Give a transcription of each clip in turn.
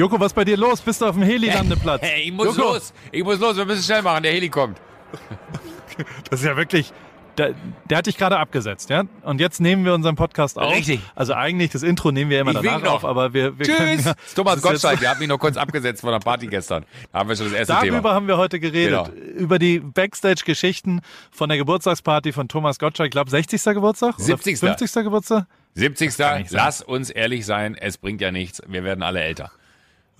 Joko, was ist bei dir los? Bist du auf dem Heli-Landeplatz? Hey, ich muss Joko, los. Ich muss los. Wir müssen schnell machen. Der Heli kommt. Das ist ja wirklich. Der, der hat dich gerade abgesetzt, ja? Und jetzt nehmen wir unseren Podcast auf. Richtig. Also eigentlich, das Intro nehmen wir immer Ich danach auf, aber wir, wir können. Tschüss. Ja, Das ist Thomas Gottschalk. Der hat mich noch kurz abgesetzt von der Party gestern. Da haben wir schon das erste Darüber Thema. haben wir heute geredet. Genau. Über die Backstage-Geschichten von der Geburtstagsparty von Thomas Gottschalk. Ich glaube, 60. Geburtstag? Oder 70.. 50. Geburtstag? 70. nicht sein. Lass uns ehrlich sein. Es bringt ja nichts. Wir werden alle älter.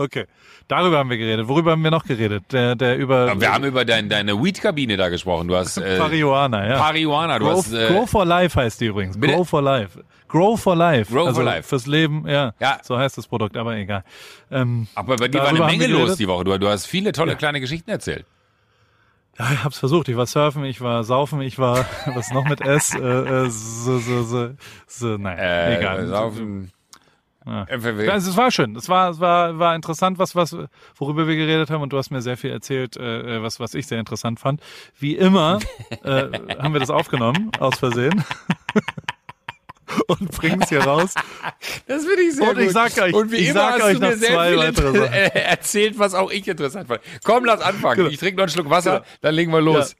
Okay. Darüber haben wir geredet. Worüber haben wir noch geredet? Der, der über Wir haben über dein, deine Weed-Kabine da gesprochen. Du hast äh, Marihuana, ja. Marihuana. Du Grow, hast äh, Grow for Life heißt die übrigens. Bitte? Grow for Life. Grow for Life. Grow for also Life. Fürs Leben, ja. Ja. So heißt das Produkt, aber egal. Ähm, aber bei dir war eine Menge los die Woche. Du, du hast viele tolle kleine Geschichten erzählt. ja, ich hab's versucht. Ich war surfen, ich war saufen, ich war, was noch mit S? Äh, äh, so, so, so, so, nein, Äh, egal. Saufen. Ja. Ja, es war schön. Es war, es war, war interessant, was, was, worüber wir geredet haben. Und du hast mir sehr viel erzählt, äh, was, was ich sehr interessant fand. Wie immer äh, haben wir das aufgenommen, aus Versehen. Und bringen es hier raus. Das finde ich sehr Und ich gut. sag euch- Und wie ich immer sag hast euch du mir sehr zwei viel äh, erzählt, was auch ich interessant fand. Komm, lass anfangen. Ich trinke noch einen Schluck Wasser, dann legen wir los.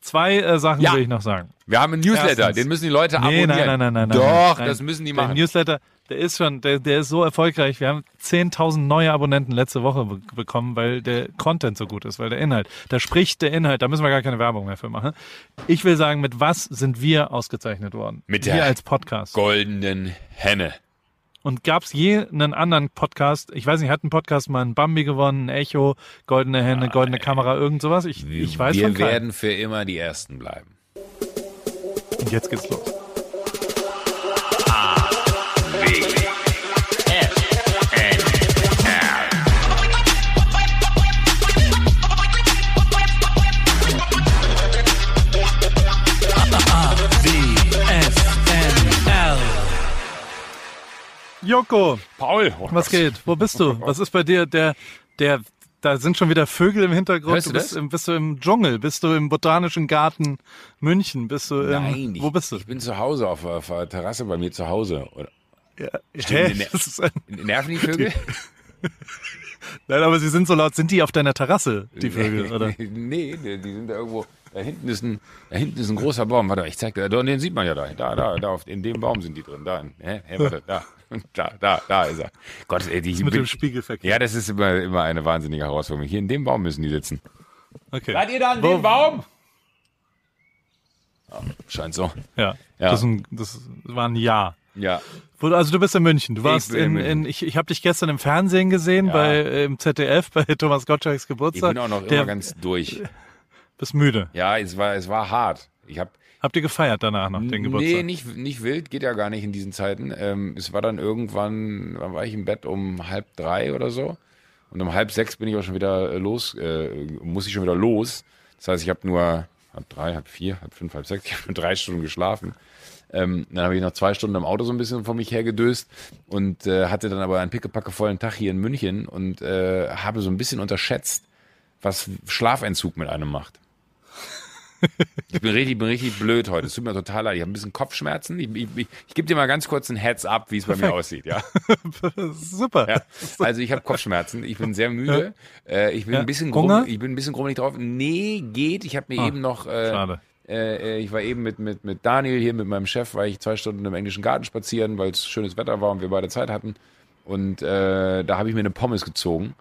Zwei äh, Sachen Ja. will ich noch sagen. Wir haben einen Newsletter, Erstens. den müssen die Leute Nee, abonnieren. nein, nein, nein, nein, nein. Doch, nein. das müssen die der machen. Newsletter, der ist schon, der, der ist so erfolgreich. Wir haben 10.000 neue Abonnenten letzte Woche be bekommen, weil der Content so gut ist, weil der Inhalt, da spricht der Inhalt, da müssen wir gar keine Werbung mehr für machen. Ich will sagen, mit was sind wir ausgezeichnet worden? Mit wir der als Podcast. Goldenen Henne. Und gab es je einen anderen Podcast? Ich weiß nicht, hat ein Podcast mal ein Bambi gewonnen, ein Echo, goldene Hände, goldene Kamera, irgend sowas? Ich, ich weiß wir werden für immer die Ersten bleiben. Und jetzt geht's los. Joko, Paul, was geht? Wo bist du? Was ist bei dir? Der, der, da sind schon wieder Vögel im Hintergrund. Hörst du bist, im, bist du im Dschungel? Bist du im Botanischen Garten München? Bist du im, Nein, ich, wo bist du? ich bin zu Hause auf, auf der Terrasse bei mir zu Hause. Ja, Stimmt, hä? ne- nerven die Vögel? nein, aber sie sind so laut. Sind die auf deiner Terrasse, die Vögel, oder? nee, die, die sind da irgendwo. Da hinten ist ein, da hinten ist ein großer Baum. Warte, ich zeig dir. Da, den sieht man ja da. Da, da, da, auf, in dem Baum sind die drin. Da, hä, hä, warte, da, da, da, da ist er. Gott, ey, die, Mit dem Spiegelverkehr. Ja, das ist immer, immer eine wahnsinnige Herausforderung. Hier in dem Baum müssen die sitzen. Okay. Seid ihr da Wo- dem Baum? Ja, scheint so. Ja. Ja. Das, ein, das war ein Ja. Ja. Also du bist in München. Du warst bin in in, in ich, ich habe dich gestern im Fernsehen gesehen Ja. bei im ZDF bei Thomas Gottschalks Ich Geburtstag. bin auch noch Der, immer ganz durch. Bist müde. Ja, es war, es war hart. Ich habe Habt ihr gefeiert danach noch den Geburtstag? Nee, nicht, nicht wild, geht ja gar nicht in diesen Zeiten. Ähm, es war dann irgendwann, wann war ich im Bett um halb drei oder so. Und um halb sechs bin ich auch schon wieder äh, los, äh, muss ich schon wieder los. Das heißt, ich habe nur halb drei, halb vier, halb fünf, halb sechs, ich habe nur drei Stunden geschlafen. Ähm, dann habe ich noch zwei Stunden im Auto so ein bisschen vor mich hergedöst und äh, hatte dann aber einen pickepackevollen Tag hier in München und äh, habe so ein bisschen unterschätzt, was Schlafentzug mit einem macht. Ich bin richtig, bin richtig blöd heute. Es tut mir total leid. Ich habe ein bisschen Kopfschmerzen. Ich, ich, ich, gebe dir mal ganz kurz ein Heads up, wie es bei mir aussieht. Ja. Super. ja. Also ich habe Kopfschmerzen. Ich bin sehr müde. Äh, ich bin Ja. ein bisschen Hunger? grummelig, ich bin ein bisschen grummelig drauf. Nee, geht. Ich habe mir eben noch. Äh, Schade. Äh, ich war eben mit, mit, mit Daniel hier, mit meinem Chef, war ich zwei Stunden im englischen Garten spazieren, weil es schönes Wetter war und wir beide Zeit hatten. Und äh, da habe ich mir eine Pommes gezogen.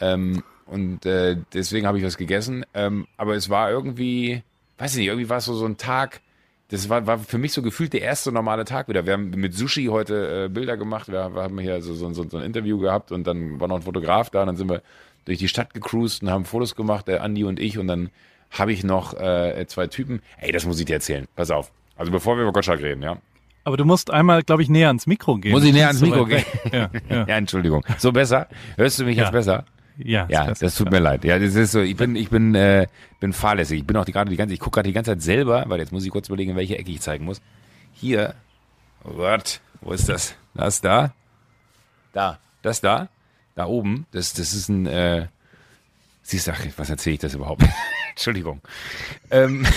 Ähm, und äh, deswegen habe ich was gegessen. Ähm, aber es war irgendwie, weiß ich nicht, irgendwie war es so, so ein Tag, das war, war für mich so gefühlt der erste normale Tag wieder. Wir haben mit Sushi heute äh, Bilder gemacht, wir, wir haben hier so, so, so, ein Interview gehabt und dann war noch ein Fotograf da, dann sind wir durch die Stadt gecruised und haben Fotos gemacht, der Andi und ich, und dann habe ich noch äh, zwei Typen. Ey, das muss ich dir erzählen. Pass auf. Also bevor wir über Gottschalk reden, ja. Aber du musst einmal, glaube ich, näher ans Mikro gehen. Muss ich näher ans Mikro weg. Ja, ja. Ja, Entschuldigung. So besser? Hörst du mich Ja. jetzt besser? Ja, Ja, besser. das tut mir leid. Ja, das ist so. Ich bin, ich bin, äh, bin fahrlässig. Ich bin auch die, gerade die ganze, ich gucke gerade die ganze Zeit selber, weil jetzt muss ich kurz überlegen, in welche Ecke ich zeigen muss. Hier. Oh Gott, wo ist das? Das da? Da. Das da? Da oben. Das, das ist ein, äh, siehst du, ach, was erzähle ich das überhaupt? Entschuldigung. Ähm,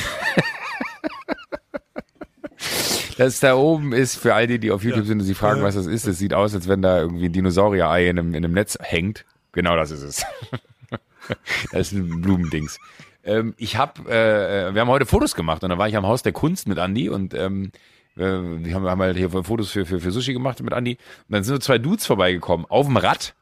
Das da oben ist für all die, die auf YouTube sind und sie fragen, was das ist. Es sieht aus, als wenn da irgendwie ein Dinosaurier-Ei in einem, in einem Netz hängt. Genau das ist es. das ist ein Blumendings. Ähm, ich habe, äh, wir haben heute Fotos gemacht und da war ich am Haus der Kunst mit Andi und ähm, äh, wir haben, haben halt hier Fotos für, für, für Sushi gemacht mit Andi. Und dann sind so zwei Dudes vorbeigekommen auf dem Rad.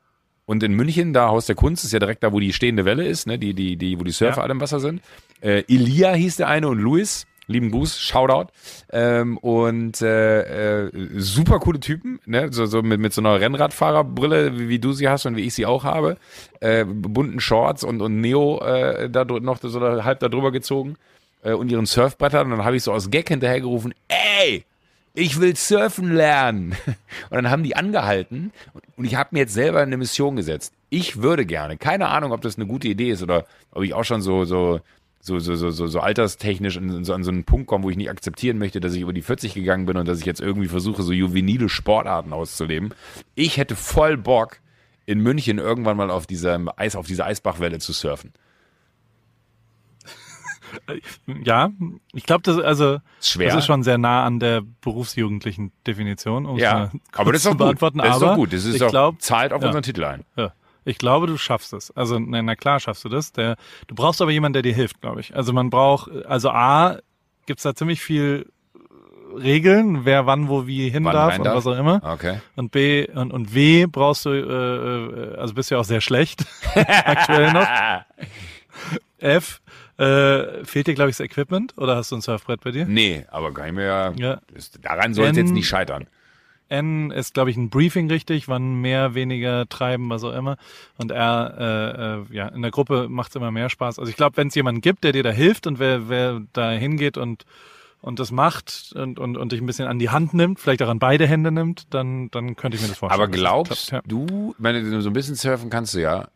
Und in München, da Haus der Kunst, ist ja direkt da, wo die stehende Welle ist, ne, die, die, die, wo die Surfer Ja. alle im Wasser sind. Äh, Elia hieß der eine und Luis. Lieben Gruß, Shoutout. Ähm, und äh, äh, super coole Typen, ne? So, so mit, mit so einer Rennradfahrerbrille, wie, wie du sie hast und wie ich sie auch habe. Äh, bunten Shorts und, und Neo äh, da noch so halb da drüber gezogen äh, und ihren Surfbrettern. Und dann habe ich so aus Gag hinterhergerufen, ey, ich will surfen lernen. Und dann haben die angehalten und- und ich habe mir jetzt selber eine Mission gesetzt. Ich würde gerne, keine Ahnung, ob das eine gute Idee ist oder ob ich auch schon so, so, so, so, so, so, so alterstechnisch in, so, an so einen Punkt komme, wo ich nicht akzeptieren möchte, dass ich über die 40 gegangen bin und dass ich jetzt irgendwie versuche, so juvenile Sportarten auszuleben. Ich hätte voll Bock, in München irgendwann mal auf dieser Eis, auf dieser Eisbachwelle zu surfen. Ja, ich glaube, das also Ist schwer. das ist schon sehr nah an der berufsjugendlichen Definition, um es Ja, mal aber das ist zu doch gut. beantworten. Das ist doch gut. Das ist ich doch, glaub, zahlt auf ja. unseren Titel ein. Ja. Ich glaube, du schaffst es. Also, na, na klar schaffst du das. Der, du brauchst aber jemanden, der dir hilft, glaube ich. Also man braucht, also A, gibt's da ziemlich viel Regeln, wer wann, wo, wie hin Wann darf und darf? was auch immer. Okay. Und B und, und W brauchst du, äh, äh, also bist du ja auch sehr schlecht aktuell noch. F, äh, fehlt dir, glaube ich, das Equipment oder hast du ein Surfbrett bei dir? Nee, aber kann ich mir ja. Ja. Das, daran soll es jetzt nicht scheitern. N ist, glaube ich, ein Briefing richtig, wann mehr, weniger treiben, was auch immer. Und R, äh, äh, ja, in der Gruppe macht's immer mehr Spaß. Also ich glaube, wenn es jemanden gibt, der dir da hilft und wer, wer da hingeht und und das macht und, und, und dich ein bisschen an die Hand nimmt, vielleicht auch an beide Hände nimmt, dann, dann könnte ich mir das vorstellen. Aber glaubst klappt, du, wenn du so ein bisschen surfen kannst du ja.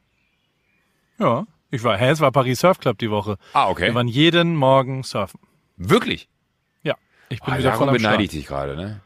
ja. ja, ich war, hä, es war Paris Surf Club die Woche. Ah, okay. Wir waren jeden Morgen surfen. Wirklich? Ja, ich bin Ah, wieder voll darum am beneide ich dich gerade, ne?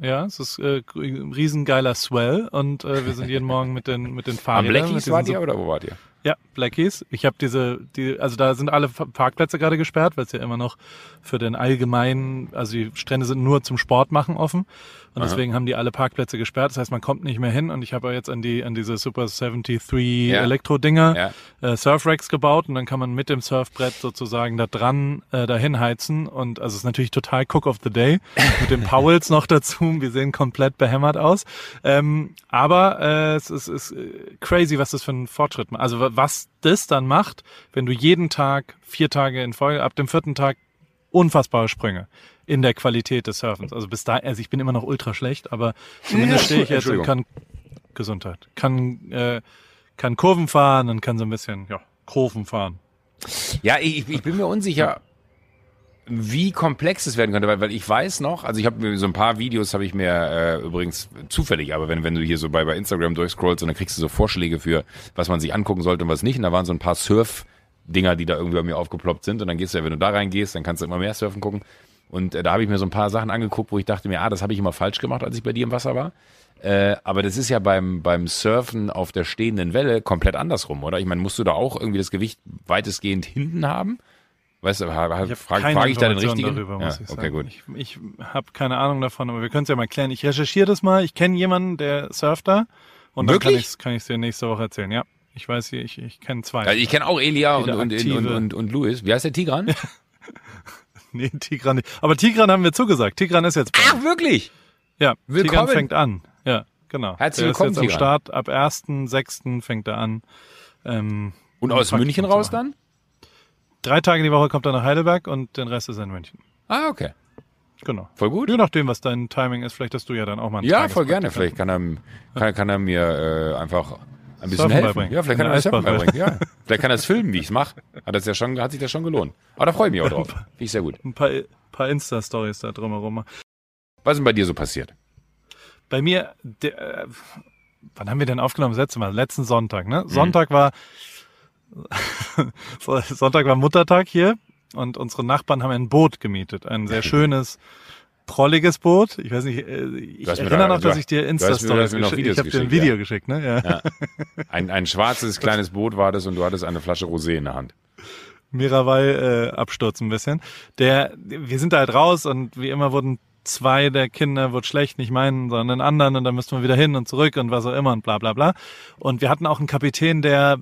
Ja, ja, es ist äh, ein riesengeiler Swell und äh, wir sind jeden Morgen mit den mit den Am Fahrrädern. mit Blackies wart so- ihr oder wo wart ihr? Ja, Blackies. Ich habe diese, die, also da sind alle Parkplätze gerade gesperrt, weil es ja immer noch für den allgemeinen, also die Strände sind nur zum Sport machen offen und deswegen haben die alle Parkplätze gesperrt. Das heißt, man kommt nicht mehr hin und ich habe jetzt an die an diese Super 73 Ja. Elektro-Dinger Ja. äh, Surfracks gebaut und dann kann man mit dem Surfbrett sozusagen da dran äh, dahin heizen und also es ist natürlich total Cook of the Day mit den Powells noch dazu. Wir sehen komplett behämmert aus, ähm, aber äh, es ist, ist äh, crazy, was das für einen Fortschritt macht. Also was das dann macht, wenn du jeden Tag vier Tage in Folge ab dem vierten Tag unfassbare Sprünge in der Qualität des Surfens. Also bis da, also ich bin immer noch ultra schlecht, aber zumindest stehe ich jetzt und kann Gesundheit, kann äh, kann Kurven fahren und kann so ein bisschen ja Kurven fahren. Ja, ich, ich bin mir unsicher, wie komplex es werden könnte, weil, weil ich weiß noch, also ich habe mir so ein paar Videos habe ich mir äh, übrigens zufällig, aber wenn, wenn du hier so bei, bei Instagram durchscrollst und dann kriegst du so Vorschläge für, was man sich angucken sollte und was nicht, und da waren so ein paar Surf-Dinger, die da irgendwie bei mir aufgeploppt sind und dann gehst du ja, wenn du da reingehst, dann kannst du immer mehr surfen gucken und äh, da habe ich mir so ein paar Sachen angeguckt, wo ich dachte mir, ah, das habe ich immer falsch gemacht, als ich bei dir im Wasser war. Äh, aber das ist ja beim, beim Surfen auf der stehenden Welle komplett andersrum, oder? Ich meine, musst du da auch irgendwie das Gewicht weitestgehend hinten haben? Weißt du, frage frag ich da den richtigen? darüber, ja, ich okay, gut. Ich, ich habe keine Ahnung davon, aber wir können es ja mal klären. Ich recherchiere das mal. Ich kenne jemanden, der surft da und dann kann Wirklich? ich kann ich dir nächste Woche erzählen. Ja, ich weiß hier, ich, ich kenne zwei. Also ich kenne auch Elia und, und, und, und, und, Louis. Wie heißt der Tigran? nee, Tigran nicht. Aber Tigran haben wir zugesagt. Tigran ist jetzt bei Ach, wirklich? Ja, Willkommen. Tigran fängt an. Ja, genau. Herzlich der willkommen, ist jetzt am Tigran. Start. Ab 1.6. fängt er an. Ähm, Und aus München raus dann? Drei Tage die Woche kommt er nach Heidelberg und den Rest ist er in München. Ah, okay. Genau. Voll gut. Je nachdem, was dein Timing ist, vielleicht hast du ja dann auch mal einen Ja, voll gerne. Vielleicht kann er, kann, kann er mir äh, einfach ein bisschen Surfen helfen. beibringen. Ja, vielleicht kann er mir Surfen beibringen. Ja. Vielleicht kann er es filmen, wie ich es mache. Hat, das ja schon, hat sich das schon gelohnt. Aber da freue ich mich auch drauf. Finde ich sehr gut. Ein paar, paar Insta-Stories da drumherum. Was ist denn bei dir so passiert? Bei mir, der, äh, wann haben wir denn aufgenommen? Das letzte Mal, letzten Sonntag, Mhm. ne? Sonntag war, Sonntag war Muttertag hier und unsere Nachbarn haben ein Boot gemietet. Ein sehr schönes, prolliges Boot. Ich weiß nicht, äh, ich erinnere da- noch, dass ich dir Insta-Stories geschickt Videos Ich habe dir ein Video ja. geschickt, ne? Ja. Ja. Ein, ein schwarzes kleines Boot war das und du hattest eine Flasche Rosé in der Hand. Miraval äh, Absturz ein bisschen. Der, wir sind da halt raus und wie immer wurden zwei der Kinder wird schlecht, nicht meinen, sondern den anderen und dann müssten wir wieder hin und zurück und was auch immer und bla bla bla. Und wir hatten auch einen Kapitän, der,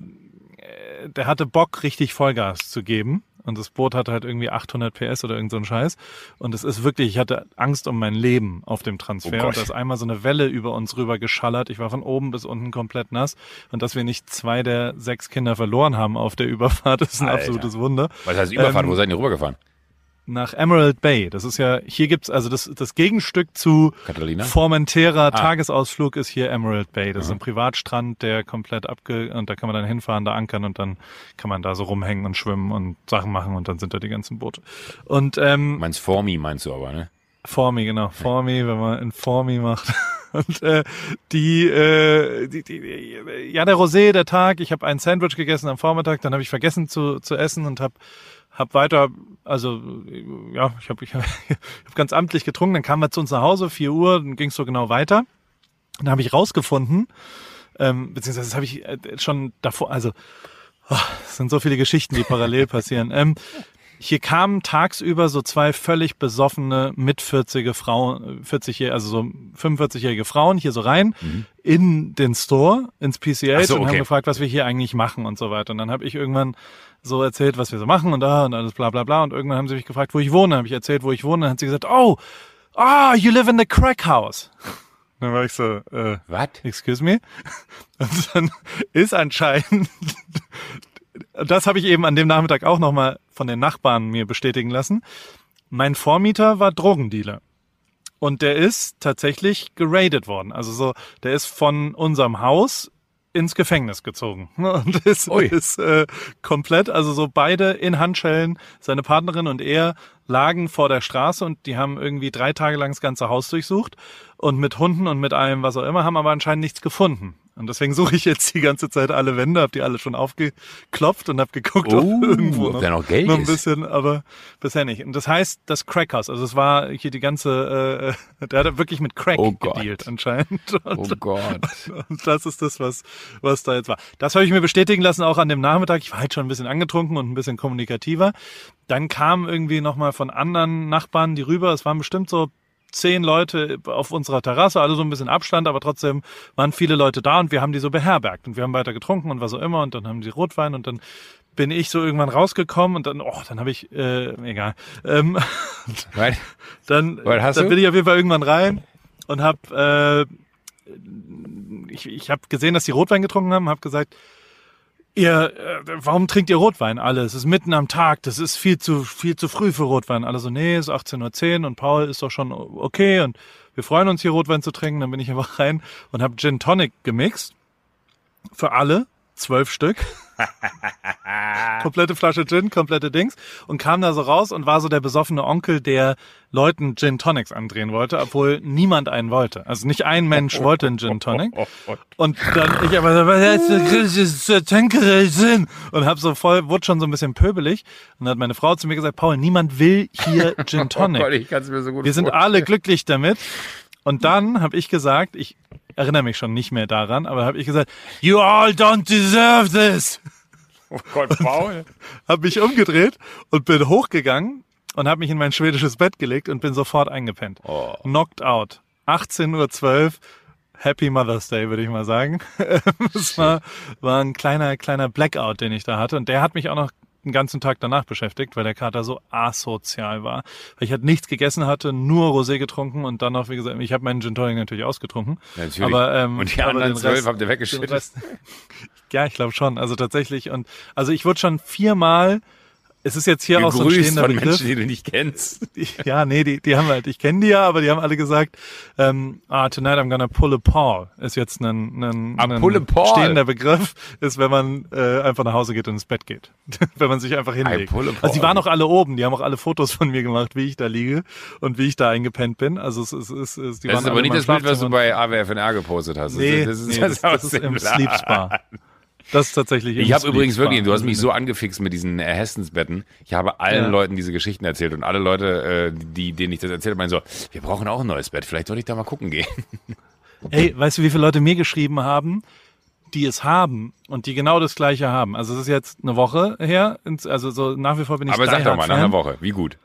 der hatte Bock, richtig Vollgas zu geben. Und das Boot hatte halt irgendwie 800 PS oder irgend so ein Scheiß. Und es ist wirklich, ich hatte Angst um mein Leben auf dem Transfer. Oh und da ist einmal so eine Welle über uns rüber geschallert. Ich war von oben bis unten komplett nass. Und dass wir nicht zwei der sechs Kinder verloren haben auf der Überfahrt, ist ein Alter. absolutes Wunder. Was heißt Überfahrt? Ähm, Wo seid ihr rübergefahren? Nach Emerald Bay. Das ist ja, hier gibt's also das, das Gegenstück zu Catalina? Formentera Ah. Tagesausflug ist hier Emerald Bay. Das ist ein Privatstrand, der komplett abge, und da kann man dann hinfahren, da ankern und dann kann man da so rumhängen und schwimmen und Sachen machen und dann sind da die ganzen Boote. Und, ähm, Meinst Formi meinst du aber, ne? Formi, genau. Formi, wenn man in Formi macht. Und äh, die, äh, die, die, ja, der Rosé, der Tag, ich habe ein Sandwich gegessen am Vormittag, dann habe ich vergessen zu, zu essen und habe hab weiter, also ja, ich habe ich hab, ich hab ganz amtlich getrunken, dann kamen wir zu uns nach Hause, 4 Uhr, dann ging es so genau weiter. Dann habe ich rausgefunden, ähm, beziehungsweise das habe ich äh, schon davor, also oh, es sind so viele Geschichten, die parallel passieren. Ähm, hier kamen tagsüber so zwei völlig besoffene mit 40 Frauen, 40 also so 45-jährige Frauen hier so rein in den Store, ins PCA so, und haben okay. gefragt, was wir hier eigentlich machen und so weiter. Und dann habe ich irgendwann so erzählt, was wir so machen und da und alles bla bla bla. Und irgendwann haben sie mich gefragt, wo ich wohne. Habe ich erzählt, wo ich wohne. Dann hat sie gesagt, oh, ah, you live in the crack house. Dann war ich so, äh, Was? excuse me. Und dann ist anscheinend, das habe ich eben an dem Nachmittag auch nochmal von den Nachbarn mir bestätigen lassen. Mein Vormieter war Drogendealer. Und der ist tatsächlich geradet worden. Also so, der ist von unserem Haus ins Gefängnis gezogen. Und ist, Ui. ist äh, komplett, also so beide in Handschellen, seine Partnerin und er lagen vor der Straße und die haben irgendwie drei Tage lang das ganze Haus durchsucht und mit Hunden und mit allem, was auch immer, haben aber anscheinend nichts gefunden. Und deswegen suche ich jetzt die ganze Zeit alle Wände, habe die alle schon aufgeklopft und habe geguckt, Oh, ob irgendwo ob da noch Geld noch ein ist. bisschen, aber bisher nicht. Und das heißt, das Crackhouse, also es war hier die ganze, äh, der hat wirklich mit Crack Oh gedealt anscheinend. Oh Und, Gott. und das ist das, was, was da jetzt war. Das habe ich mir bestätigen lassen, auch an dem Nachmittag. Ich war halt schon ein bisschen angetrunken und ein bisschen kommunikativer. Dann kam irgendwie nochmal von anderen Nachbarn die rüber. Es waren bestimmt so zehn Leute auf unserer Terrasse, alle so ein bisschen Abstand, aber trotzdem waren viele Leute da und wir haben die so beherbergt und wir haben weiter getrunken und was auch immer und dann haben sie Rotwein und dann bin ich so irgendwann rausgekommen und dann, oh, dann habe ich, äh, egal, ähm, Was? dann, hast dann bin ich auf jeden Fall irgendwann rein und habe, äh, ich, ich habe gesehen, dass die Rotwein getrunken haben, habe gesagt, ihr, äh, warum trinkt ihr Rotwein alle? Es ist mitten am Tag, das ist viel zu, viel zu früh für Rotwein. Alle so, nee, es ist 18.10 Uhr und Paul ist doch schon okay und wir freuen uns hier Rotwein zu trinken. Dann bin ich einfach rein und habe Gin Tonic gemixt. Für alle, zwölf Stück. komplette Flasche Gin, komplette Dings und kam da so raus und war so der besoffene Onkel, der Leuten Gin Tonics andrehen wollte, obwohl niemand einen wollte. Also nicht ein Mensch wollte einen Gin Tonic. Und dann ich aber so, Gin? Und hab so voll, wurde schon so ein bisschen pöbelig. Und dann hat meine Frau zu mir gesagt, Paul, niemand will hier Gin Oh Tonic. Gott, ich kann es mir so gut Wir sind alle glücklich damit. Und dann habe ich gesagt, ich erinnere mich schon nicht mehr daran, aber habe ich gesagt, you all don't deserve this. Oh Gott, Paul. Habe mich umgedreht und bin hochgegangen und habe mich in mein schwedisches Bett gelegt und bin sofort eingepennt. Oh. Knocked out. 18.12 Uhr. Happy Mother's Day, würde ich mal sagen. Es war, war ein kleiner, kleiner Blackout, den ich da hatte. Und der hat mich auch noch den ganzen Tag danach beschäftigt, weil der Kater so asozial war. Weil ich halt nichts gegessen hatte, nur Rosé getrunken und dann noch, wie gesagt, ich habe meinen Gin Tonic natürlich ausgetrunken. Natürlich. Aber, ähm, Und die anderen zwölf habt ihr weggeschüttet. Rest- Ja, ich glaube schon. Also tatsächlich. Und also ich wurde schon viermal. Es ist jetzt hier auch so ein stehender von Begriff. Menschen, die du nicht kennst. Ja, nee, die, die haben halt, ich kenne die ja, aber die haben alle gesagt, ähm, ah, tonight I'm gonna pull a Paul ist jetzt ein, ein, Ah, ein Paul. stehender Begriff, ist, wenn man äh, einfach nach Hause geht und ins Bett geht. wenn man sich einfach hinlegt. pull a Also die Paul. waren auch alle oben, die haben auch alle Fotos von mir gemacht, wie ich da liege und wie ich da eingepennt bin. Also es ist, es ist, es ist die Das waren ist aber nicht das Bild, was du bei AWFNR gepostet hast. Nee, das ist, nee, das, das, das aus ist im. Sleep Spa. Das ist tatsächlich Ich habe übrigens wirklich, du hast mich so angefixt mit diesen äh, Hessensbetten. Ich habe allen Ja. Leuten diese Geschichten erzählt und alle Leute, äh, die, denen ich das erzählt habe, meinen so, wir brauchen auch ein neues Bett. Vielleicht sollte ich da mal gucken gehen. Ey, weißt du, wie viele Leute mir geschrieben haben, die es haben und die genau das Gleiche haben? Also es ist jetzt eine Woche her, also so nach wie vor bin ich Aber sag doch mal, nach einer Woche, wie gut.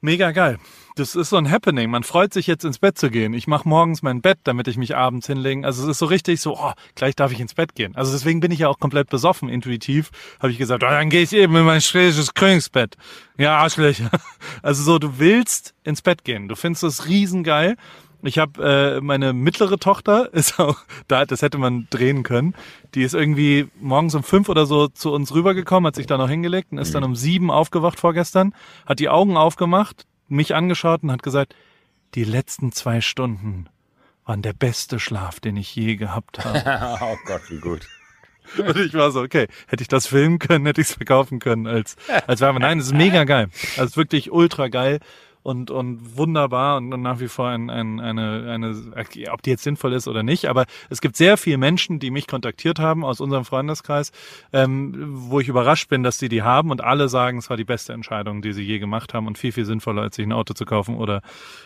Mega geil. Das ist so ein Happening. Man freut sich jetzt ins Bett zu gehen. Ich mache morgens mein Bett, damit ich mich abends hinlegen. Also es ist so richtig so, oh, gleich darf ich ins Bett gehen. Also deswegen bin ich ja auch komplett besoffen. Intuitiv habe ich gesagt, oh, dann gehe ich eben in mein schwedisches Königsbett. Ja, Arschlöcher. Also so, du willst ins Bett gehen. Du findest das riesengeil. Ich habe äh, meine mittlere Tochter ist auch da, das hätte man drehen können. Die ist irgendwie morgens um fünf oder so zu uns rübergekommen, hat sich da noch hingelegt und ist dann um sieben aufgewacht vorgestern, hat die Augen aufgemacht, mich angeschaut und hat gesagt, die letzten zwei Stunden waren der beste Schlaf, den ich je gehabt habe. oh Gott, wie gut. Und ich war so, okay, hätte ich das filmen können, hätte ich es verkaufen können als, als Werbe. Nein, es ist mega geil. Also wirklich ultra geil und, und wunderbar und nach wie vor ein, ein, eine, eine, ob die jetzt sinnvoll ist oder nicht, aber es gibt sehr viele Menschen, die mich kontaktiert haben aus unserem Freundeskreis, ähm, wo ich überrascht bin, dass sie die haben und alle sagen, es war die beste Entscheidung, die sie je gemacht haben und viel, viel sinnvoller, als sich ein Auto zu kaufen oder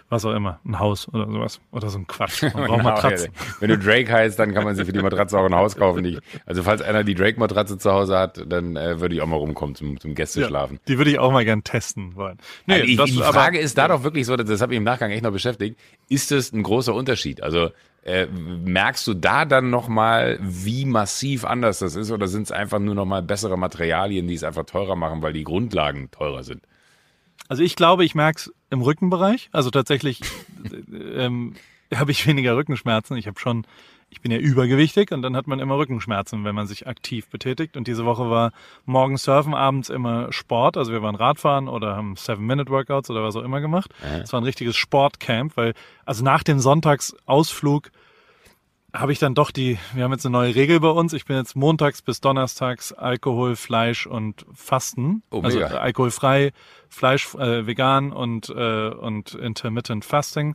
was auch immer, ein Haus oder sowas oder so ein Quatsch. Man braucht Genau, Matratzen. ja. Wenn du Drake heißt, dann kann man sich für die Matratze auch ein Haus kaufen. Die, also falls einer die Drake-Matratze zu Hause hat, dann äh, würde ich auch mal rumkommen zum, zum Gästeschlafen. Die würde ich auch mal gern testen wollen. Nee, Also ich, das, die aber- Frage ist da doch wirklich so, das habe ich im Nachgang echt noch beschäftigt, ist es ein großer Unterschied? Also äh, merkst du da dann nochmal, wie massiv anders das ist oder sind es einfach nur nochmal bessere Materialien, die es einfach teurer machen, weil die Grundlagen teurer sind? Also ich glaube, ich merke es im Rückenbereich. Also tatsächlich ähm, habe ich weniger Rückenschmerzen. Ich habe schon, ich bin ja übergewichtig und dann hat man immer Rückenschmerzen, wenn man sich aktiv betätigt. Und diese Woche war morgens Surfen, abends immer Sport. Also wir waren Radfahren oder haben Seven-Minute-Workouts oder was auch immer gemacht. Es war ein richtiges Sportcamp, weil also nach dem Sonntagsausflug habe ich dann doch die, wir haben jetzt eine neue Regel bei uns. Ich bin jetzt montags bis donnerstags Alkohol, Fleisch und Fasten. Oh, also mega. alkoholfrei, Fleisch, äh, vegan und, äh, und intermittent Fasting.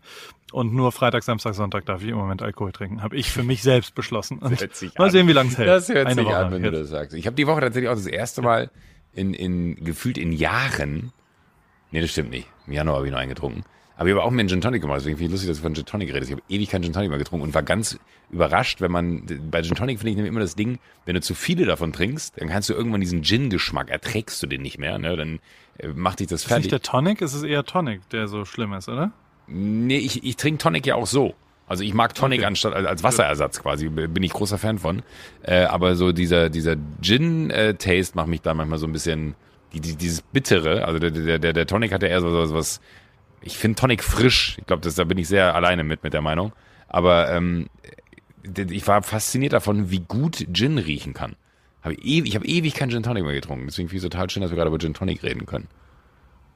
Und nur Freitag, Samstag, Sonntag darf ich im Moment Alkohol trinken. Habe ich für mich selbst beschlossen. Und mal sehen, wie lange es hält. Das hört Eine sich Woche an, wenn du das sagst. Ich habe die Woche tatsächlich auch das erste Mal in, in gefühlt in Jahren, nee, das stimmt nicht, im Januar habe ich noch eingetrunken, aber ich habe auch mir einen Gin Tonic gemacht, deswegen finde ich lustig, dass du von Gin Tonic redest. Ich habe ewig keinen Gin Tonic mehr getrunken und war ganz überrascht, wenn man, bei Gin Tonic finde ich nämlich immer das Ding, wenn du zu viele davon trinkst, dann kannst du irgendwann diesen Gin-Geschmack, erträgst du den nicht mehr, ne? dann äh, macht dich das Ist fertig. nicht der Tonic, ist es eher Tonic, der so schlimm ist, oder? Nee, ich, ich trinke Tonic ja auch so. Also ich mag Tonic Okay. anstatt als Wasserersatz quasi, bin ich großer Fan von. Äh, aber so dieser dieser Gin-Taste macht mich da manchmal so ein bisschen die, die, dieses bittere. Also der, der, der, der Tonic hat ja eher so so was. Ich finde Tonic frisch. Ich glaube, da bin ich sehr alleine mit mit der Meinung. Aber ähm, ich war fasziniert davon, wie gut Gin riechen kann. Hab ich ewig, ich habe ewig keinen Gin Tonic mehr getrunken. Deswegen finde ich es total schön, dass wir gerade über Gin Tonic reden können.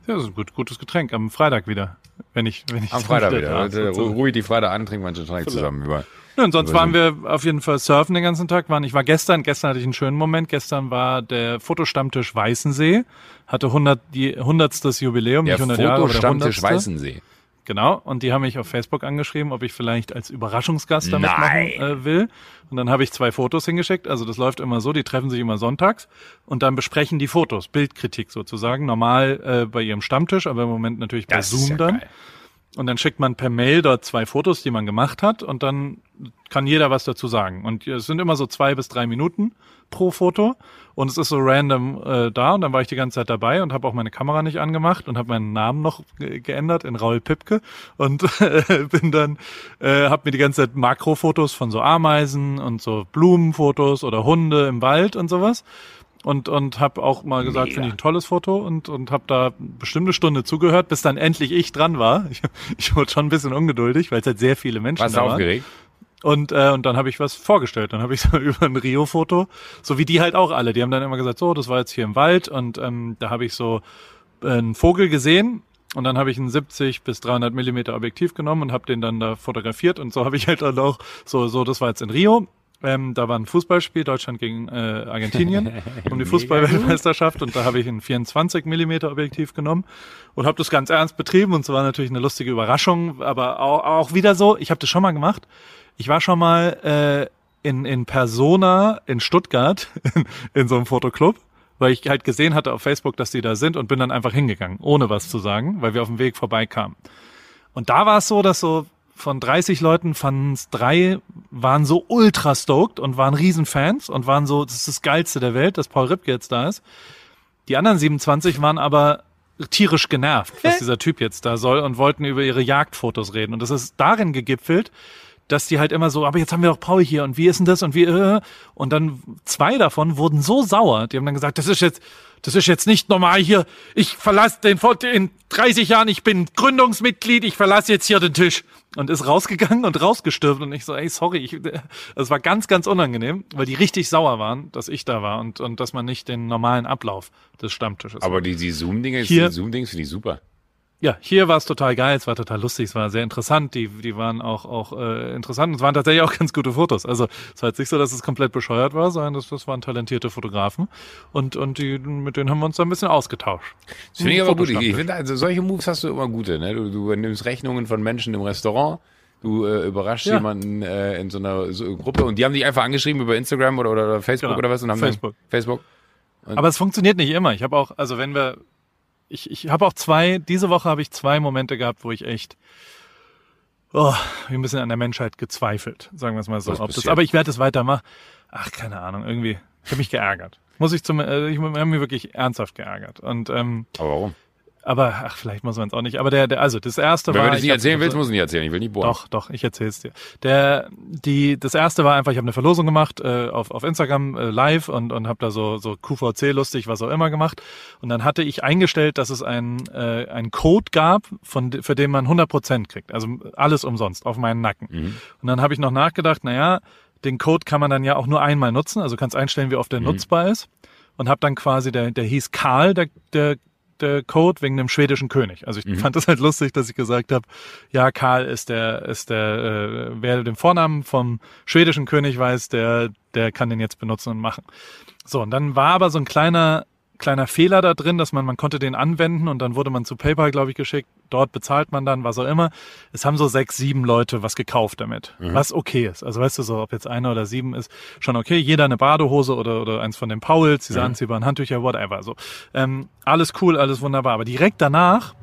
Ja, das ist ein gut, gutes Getränk. Am Freitag wieder. Wenn ich, wenn ich Am Freitag wieder. sozusagen. Ru- Ruhig die Freitag an, trinken wir einen Tonic zusammen. Über, Ja, und sonst Aber waren wir auf jeden Fall surfen den ganzen Tag. Waren, ich war gestern, gestern hatte ich einen schönen Moment. Gestern war der Fotostammtisch Weißensee. Hatte 100, die, 100. Jubiläum, Der nicht 100 Jahre, aber der Fotostammtisch 100. Weißensee. Genau. Und die haben mich auf Facebook angeschrieben, ob ich vielleicht als Überraschungsgast damit Nein. machen äh, will. Und dann habe ich zwei Fotos hingeschickt. Also das läuft immer so, die treffen sich immer sonntags und dann besprechen die Fotos, Bildkritik sozusagen. Normal äh, bei ihrem Stammtisch, aber im Moment natürlich bei Das Zoom ja dann. geil. Und dann schickt man per Mail dort zwei Fotos, die man gemacht hat, und dann kann jeder was dazu sagen. Und es sind immer so zwei bis drei Minuten pro Foto. Und es ist so random äh, da. Und dann war ich die ganze Zeit dabei und habe auch meine Kamera nicht angemacht und habe meinen Namen noch ge geändert in Raul Pipke. Und äh, bin dann, äh, habe mir die ganze Zeit Makrofotos von so Ameisen und so Blumenfotos oder Hunde im Wald und sowas. Und, und habe auch mal gesagt, finde ich ein tolles Foto und, und habe da bestimmte Stunde zugehört, bis dann endlich ich dran war. Ich, ich wurde schon ein bisschen ungeduldig, weil es halt sehr viele Menschen Warst da waren. aufgeregt? Und, äh, und dann habe ich was vorgestellt. Dann habe ich so über ein Rio-Foto, so wie die halt auch alle. Die haben dann immer gesagt, so, das war jetzt hier im Wald und ähm, da habe ich so äh, einen Vogel gesehen und dann habe ich ein 70 bis 300 Millimeter Objektiv genommen und habe den dann da fotografiert und so habe ich halt dann auch so, so, das war jetzt in Rio. Ähm, da war ein Fußballspiel, Deutschland gegen äh, Argentinien, um die Fußballweltmeisterschaft und da habe ich ein 24 Millimeter Objektiv genommen und habe das ganz ernst betrieben und es war natürlich eine lustige Überraschung, aber auch, auch wieder so, ich habe das schon mal gemacht. Ich war schon mal äh, in, in Persona in Stuttgart in, in so einem Fotoclub, weil ich halt gesehen hatte auf Facebook, dass die da sind und bin dann einfach hingegangen, ohne was zu sagen, weil wir auf dem Weg vorbeikamen. Und da war es so, dass so von 30 Leuten fanden es drei, waren so ultra stoked und waren Riesenfans und waren so, das ist das Geilste der Welt, dass Paul Ripke jetzt da ist. Die anderen 27 waren aber tierisch genervt, was dieser Typ jetzt da soll und wollten über ihre Jagdfotos reden. Und das ist darin gegipfelt, dass die halt immer so, aber jetzt haben wir doch Paul hier und wie ist denn das und wie, äh, und dann zwei davon wurden so sauer, die haben dann gesagt, das ist jetzt, das ist jetzt nicht normal hier, ich verlasse den, in 30 Jahren, ich bin Gründungsmitglied, ich verlasse jetzt hier den Tisch. Und ist rausgegangen und rausgestürmt und ich so, ey, sorry, ich, das war ganz, ganz unangenehm, weil die richtig sauer waren, dass ich da war und, und dass man nicht den normalen Ablauf des Stammtisches. Aber die, die Zoom-Dinge, die Zoom-Dings finde ich super. Ja, hier war es total geil, es war total lustig, es war sehr interessant, die, die waren auch, auch äh, interessant und es waren tatsächlich auch ganz gute Fotos. Also es war jetzt nicht so, dass es komplett bescheuert war, sondern das, das waren talentierte Fotografen und, und die, mit denen haben wir uns da ein bisschen ausgetauscht. Das finde ich aber gut. Ich, finde, also solche Moves hast du immer gute. Ne? Du, du nimmst Rechnungen von Menschen im Restaurant, du äh, überraschst Ja. jemanden äh, in so einer so Gruppe und die haben dich einfach angeschrieben über Instagram oder, oder Facebook Genau. oder was und haben Facebook. Facebook. Aber es funktioniert nicht immer. Ich habe auch, also wenn wir, ich, ich habe auch zwei, diese Woche habe ich zwei Momente gehabt, wo ich echt oh, ein bisschen an der Menschheit gezweifelt, sagen wir es mal so. Ob das, aber ich werde es weitermachen. Ach, keine Ahnung, irgendwie. Ich habe mich geärgert. Muss ich zum, äh, ich habe mich wirklich ernsthaft geärgert. Und ähm, Aber warum? Aber ach, vielleicht muss man es auch nicht. Aber der, der, also das erste Wenn war. du das ich nicht erzählen willst, musst du nicht erzählen. Ich will nicht bohren. Doch, doch, ich erzähl's dir. Der, die, das erste war einfach, ich habe eine Verlosung gemacht äh, auf, auf Instagram äh, live und, und habe da so, so QVC lustig, was auch immer gemacht. Und dann hatte ich eingestellt, dass es einen äh, einen Code gab, von, für den man 100% kriegt. Also alles umsonst, auf meinen Nacken. Mhm. Und dann habe ich noch nachgedacht, naja, den Code kann man dann ja auch nur einmal nutzen. Also kannst einstellen, wie oft der nutzbar ist. Und habe dann quasi, der, der hieß Karl, der, der der Code wegen dem schwedischen König. Also ich fand das halt lustig, dass ich gesagt habe, ja, Karl ist der, ist der, äh, wer den Vornamen vom schwedischen König weiß, der, der kann den jetzt benutzen und machen. So, und dann war aber so ein kleiner, kleiner Fehler da drin, dass man, man konnte den anwenden und dann wurde man zu PayPal, glaube ich, geschickt. Dort bezahlt man dann, was auch immer. Es haben so sechs, sieben Leute was gekauft damit, was okay ist. Also weißt du so, ob jetzt einer oder sieben ist, schon okay. Jeder eine Badehose oder, oder eins von den Pauls, diese anziehbaren Handtücher, whatever. So, ähm, alles cool, alles wunderbar. Aber direkt danach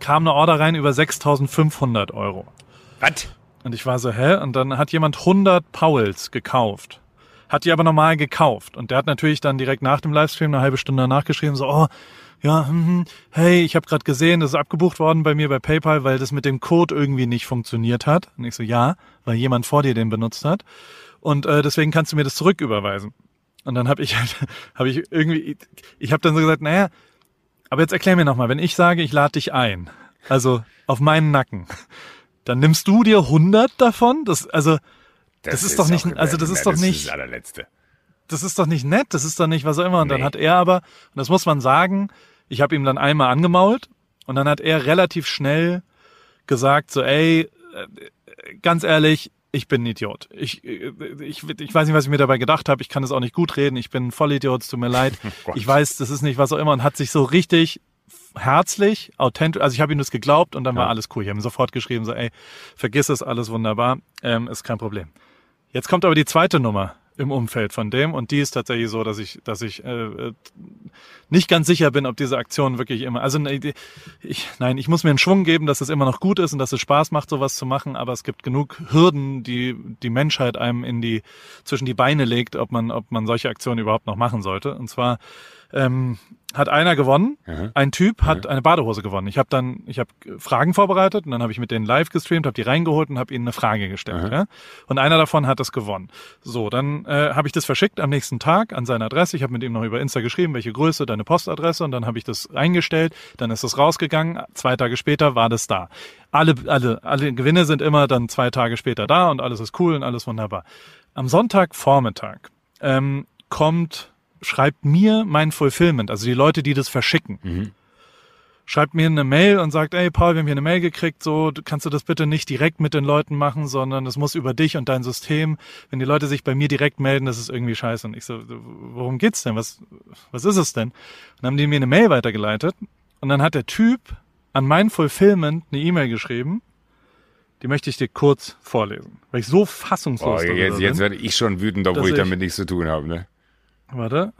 kam eine Order rein über 6.500 Euro. Was? Und ich war so, hä? Und dann hat jemand 100 Pauls gekauft. Hat die aber normal gekauft. Und der hat natürlich dann direkt nach dem Livestream eine halbe Stunde danach geschrieben, so, oh, ja, hm, hm, hey, ich habe gerade gesehen, das ist abgebucht worden bei mir bei PayPal, weil das mit dem Code irgendwie nicht funktioniert hat. Und ich so, ja, weil jemand vor dir den benutzt hat. Und äh, deswegen kannst du mir das zurücküberweisen. Und dann habe ich halt, habe ich irgendwie, ich habe dann so gesagt, naja, aber jetzt erklär mir nochmal, wenn ich sage, ich lade dich ein, also auf meinen Nacken, dann nimmst du dir 100 davon? Das, also, Das ist doch nicht- also das ist Ja, doch Das nicht- ist das allerletzte. das ist doch nicht nett, das ist doch nicht was auch immer. Und dann Nee. hat er aber, und das muss man sagen, ich habe ihm dann einmal angemault und dann hat er relativ schnell gesagt, so, ey, äh, ganz ehrlich, ich bin ein Idiot. Ich, äh, ich, ich weiß nicht, was ich mir dabei gedacht habe. Ich kann es auch nicht gut reden. Ich bin ein Vollidiot, es tut mir leid. Gott. ich weiß, das ist nicht was auch immer und hat sich so richtig herzlich, authentisch, also ich habe ihm das geglaubt und dann war Ja. alles cool. Ich habe ihm sofort geschrieben, so, ey, vergiss es, alles wunderbar, ähm, ist kein Problem. Jetzt kommt aber die zweite Nummer im Umfeld von dem und die ist tatsächlich so, dass ich, dass ich äh, äh, nicht ganz sicher bin, ob diese Aktion wirklich immer, also ich, nein, ich muss mir einen Schwung geben, dass es immer noch gut ist und dass es Spaß macht, sowas zu machen, aber es gibt genug Hürden, die die Menschheit einem in die zwischen die Beine legt, ob man, ob man solche Aktionen überhaupt noch machen sollte. Und zwar ähm, hat einer gewonnen, Mhm. ein Typ hat eine Badehose gewonnen. Ich habe dann, ich habe Fragen vorbereitet und dann habe ich mit denen live gestreamt, habe die reingeholt und habe ihnen eine Frage gestellt. Ja? Und einer davon hat es gewonnen. So, dann äh, habe ich das verschickt am nächsten Tag an seine Adresse. Ich habe mit ihm noch über Insta geschrieben, welche Größe, deine Postadresse und dann habe ich das eingestellt. Dann ist es rausgegangen. Zwei Tage später war das da. Alle, alle, alle Gewinne sind immer dann zwei Tage später da und alles ist cool und alles wunderbar. Am Sonntagvormittag ähm, kommt schreibt mir mein Fulfillment, also die Leute, die das verschicken, schreibt mir eine Mail und sagt, ey Paul, wir haben hier eine Mail gekriegt, so kannst du das bitte nicht direkt mit den Leuten machen, sondern es muss über dich und dein System. Wenn die Leute sich bei mir direkt melden, das ist irgendwie scheiße. Und ich so, worum geht's denn? Was, was ist es denn? Und dann haben die mir eine Mail weitergeleitet und dann hat der Typ an mein Fulfillment eine E-Mail geschrieben. Die möchte ich dir kurz vorlesen, weil ich so Oh, fassungslos darüber jetzt, jetzt bin. werde ich schon wütend, obwohl ich ich- damit nichts zu tun habe. Ne? Warte.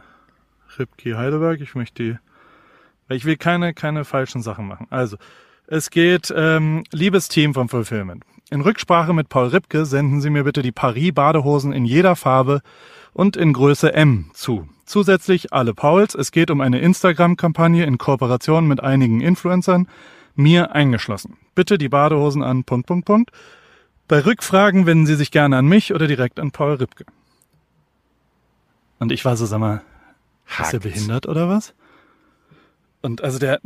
Ripki Heidelberg, ich möchte die. Weil ich will keine, keine falschen Sachen machen. Also, Es geht, ähm, liebes Team vom Fulfillment. In Rücksprache mit Paul Ripke senden Sie mir bitte die Paris-Badehosen in jeder Farbe und in Größe M zu. Zusätzlich alle Pauls. Es geht um eine Instagram-Kampagne in Kooperation mit einigen Influencern, mir eingeschlossen. Bitte die Badehosen an Punkt, Punkt, Punkt. Bei Rückfragen wenden Sie sich gerne an mich oder direkt an Paul Ripke. Und ich war so, sag mal, ist er behindert oder was? Und also der,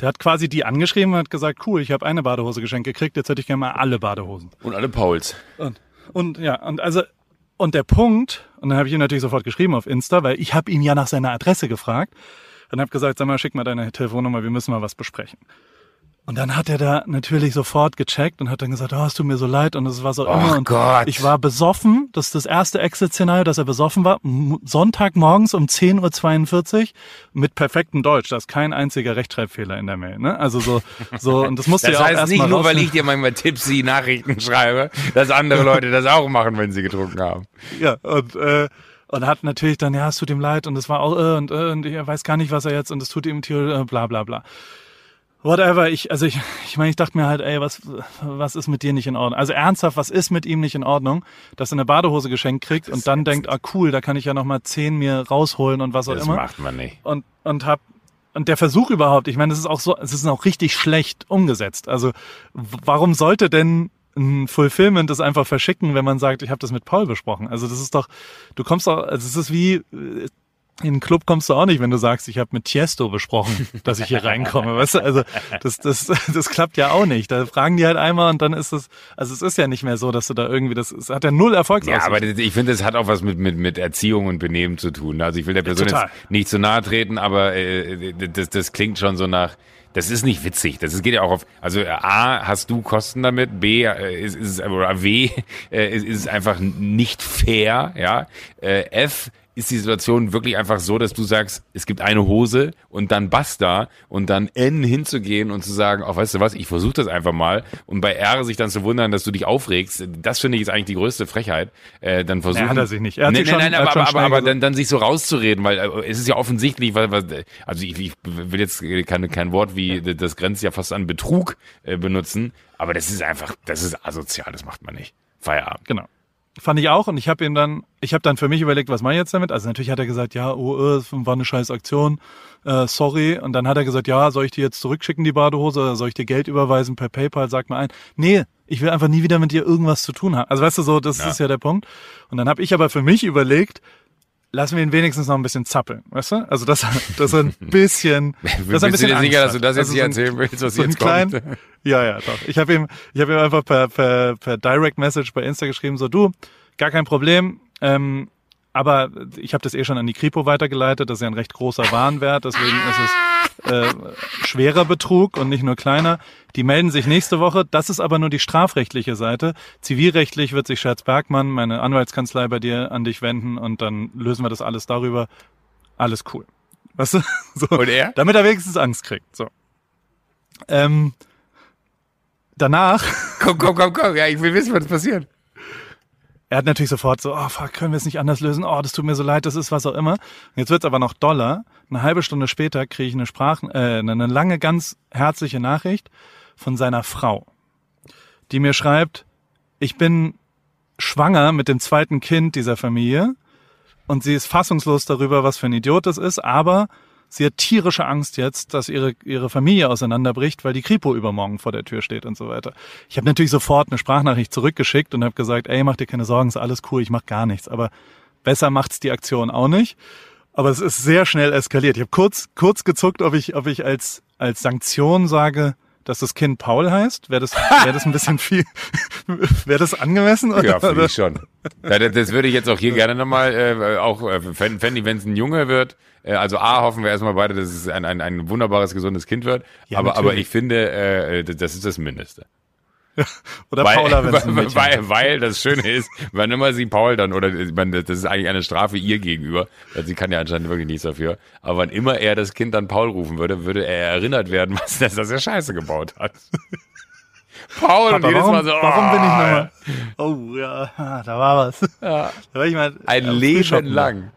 der hat quasi die angeschrieben und hat gesagt, cool, ich habe eine Badehose geschenkt gekriegt, jetzt hätte ich gerne mal alle Badehosen. Und alle Pauls. Und, und ja, und also, und der Punkt, und dann habe ich ihm natürlich sofort geschrieben auf Insta, weil ich habe ihn ja nach seiner Adresse gefragt und habe gesagt, sag mal, schick mal deine Telefonnummer, wir müssen mal was besprechen. Und dann hat er da natürlich sofort gecheckt und hat dann gesagt, oh, es tut mir so leid und es war so immer. Und Gott. ich war besoffen, das ist das erste Exit-Szenario, dass er besoffen war, Sonntagmorgens um 10.42 Uhr mit perfektem Deutsch. Da ist kein einziger Rechtschreibfehler in der Mail. Ne? Also so, so und das musste Das ja auch heißt erst nicht mal nur, weil ich dir manchmal tipsy Nachrichten schreibe, dass andere Leute das auch machen, wenn sie getrunken haben. Ja, und, äh, und hat natürlich dann, ja, es tut ihm leid und es war auch, äh, und, äh, und er weiß gar nicht, was er jetzt, und es tut ihm äh, bla, bla, bla. Whatever, ich, also ich, ich meine, ich dachte mir halt, ey, was, was ist mit dir nicht in Ordnung? Also ernsthaft, was ist mit ihm nicht in Ordnung, dass er eine Badehose geschenkt kriegt und dann denkt, ah cool, da kann ich ja nochmal zehn mir rausholen und was auch Das immer. macht man nicht. Und, und hab, und der Versuch überhaupt, ich meine, das ist auch so, es ist auch richtig schlecht umgesetzt. Also warum sollte denn ein Fulfillment das einfach verschicken, wenn man sagt, ich habe das mit Paul besprochen? Also das ist doch, du kommst doch, also es ist wie äh, in den Club kommst du auch nicht, wenn du sagst, ich habe mit Tiesto besprochen, dass ich hier reinkomme. Weißt du, also das, das, das klappt ja auch nicht. Da fragen die halt einmal und dann ist es, also es ist ja nicht mehr so, dass du da irgendwie, das es hat ja null Ja, Erfolgsaussichten. aber ich finde, das hat auch was mit, mit, mit Erziehung und Benehmen zu tun. Also ich will der Person total. jetzt nicht zu nahe treten, aber äh, das, das klingt schon so nach, das ist nicht witzig. Das geht ja auch auf, also A, hast du Kosten damit, B, äh, ist, ist es, oder W, äh, ist, ist es einfach nicht fair, ja. Äh, F, ist die Situation wirklich einfach so, dass du sagst, es gibt eine Hose und dann basta und dann N hinzugehen und zu sagen, ach, weißt du was, ich versuche das einfach mal und bei R sich dann zu wundern, dass du dich aufregst, das finde ich ist eigentlich die größte Frechheit. Äh, dann versuchen, hat er sich nicht. Er hat nein, schon- nein, er aber, aber, aber gesagt- dann, dann sich so rauszureden, weil äh, es ist ja offensichtlich, was, was also ich, ich will jetzt keine, kein Wort wie das grenzt ja fast an Betrug äh, benutzen, aber das ist einfach, das ist asozial, das macht man nicht. Feierabend. Genau. Fand ich auch und ich habe ihm dann, ich habe dann für mich überlegt, was mache ich jetzt damit? Also natürlich hat er gesagt, ja, oh, äh, war eine scheiß Aktion, äh, sorry. Und dann hat er gesagt, ja, soll ich dir jetzt zurückschicken, die Badehose, oder soll ich dir Geld überweisen per PayPal? Sag mal ein. Nee, ich will einfach nie wieder mit dir irgendwas zu tun haben. Also weißt du so, das Ja. ist ja der Punkt. Und dann habe ich aber für mich überlegt, lassen wir ihn wenigstens noch ein bisschen zappeln, weißt du? Also das, das ist ein bisschen, das ein du bisschen dir sicher, dass Angst du das hat. jetzt Also hier so erzählen willst, was so jetzt kommt? kleinen, ja, ja, doch. Ich habe ihm, ich habe ihm einfach per, per, per Direct Message bei Insta geschrieben, so du, gar kein Problem. Ähm, aber ich habe das eh schon an die Kripo weitergeleitet. Das ist ja ein recht großer Warenwert, deswegen ist es äh, schwerer Betrug und nicht nur kleiner. Die melden sich nächste Woche. Das ist aber nur die strafrechtliche Seite. Zivilrechtlich wird sich Scherz Bergmann, meine Anwaltskanzlei, bei dir an dich wenden und dann lösen wir das alles darüber. Alles cool. Weißt du? So. Und er? Damit er wenigstens Angst kriegt. So. Ähm, danach, Komm, komm, komm, komm, ja, ich will wissen, was passiert. Er hat natürlich sofort so, oh fuck, können wir es nicht anders lösen? Oh, das tut mir so leid, das ist was auch immer. Und jetzt wird's aber noch doller. Eine halbe Stunde später kriege ich eine Sprachen, äh, eine lange, ganz herzliche Nachricht von seiner Frau, die mir schreibt, ich bin schwanger mit dem zweiten Kind dieser Familie und sie ist fassungslos darüber, was für ein Idiot das ist, aber sie hat tierische Angst jetzt, dass ihre, ihre Familie auseinanderbricht, weil die Kripo übermorgen vor der Tür steht und so weiter. Ich habe natürlich sofort eine Sprachnachricht zurückgeschickt und habe gesagt, ey, mach dir keine Sorgen, ist alles cool, ich mach gar nichts. Aber besser macht's die Aktion auch nicht. Aber es ist sehr schnell eskaliert. Ich habe kurz, kurz gezuckt, ob ich, ob ich als, als Sanktion sage, dass das Kind Paul heißt. Wäre das, wäre das ein bisschen viel, wäre das angemessen? Oder? Ja, finde ich schon. Ja, das, das würde ich jetzt auch hier gerne nochmal, äh, auch äh, fänden, wenn es ein Junge wird. Äh, also A, hoffen wir erstmal beide, dass es ein, ein, ein wunderbares, gesundes Kind wird. Ja, aber, aber ich finde, äh, das ist das Mindeste. Oder Weil, Paula, weil, weil, weil das Schöne ist, wann immer sie Paul dann, oder ich meine, das ist eigentlich eine Strafe ihr gegenüber, weil sie kann ja anscheinend wirklich nichts dafür, aber wann immer er das Kind dann Paul rufen würde, würde er erinnert werden, was das, dass er Scheiße gebaut hat. Paul und Papa, jedes warum, Mal so, warum bin ich oh, nochmal? Oh ja, da war was. Ja. Da war ich mal Ein Leben lang.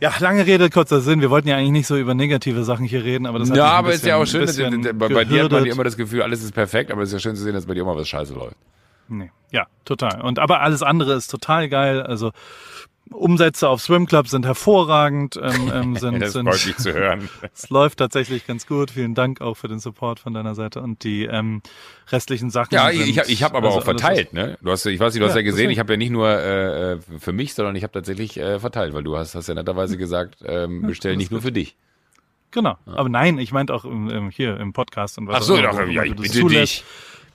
Ja, lange Rede, kurzer Sinn. Wir wollten ja eigentlich nicht so über negative Sachen hier reden, aber das hat Ja, aber ist ja auch bisschen- schön, dass, bisschen bei, bei dir hat man immer das Gefühl, alles ist perfekt, aber es ist ja schön zu sehen, dass bei dir immer was scheiße läuft. Nee. Ja, total. Und aber alles andere ist total geil. Also Umsätze auf Swim Club sind hervorragend. Ähm, ähm, sind, Das sind, freut mich zu hören. es läuft tatsächlich ganz gut. Vielen Dank auch für den Support von deiner Seite und die ähm, restlichen Sachen. Ja, sind, ich, ich habe aber also auch verteilt, ne? Du hast, ich weiß nicht, du hast Ja, ja gesehen, ich habe ja nicht nur äh, äh, für mich, sondern ich habe tatsächlich äh, verteilt, weil du hast, hast ja netterweise gesagt, ähm, bestell nicht nur für dich. Genau. Aber nein, ich meinte auch im, im, hier im Podcast und was Ach so, auch immer, doch, ja, ich bitte zulässt. dich.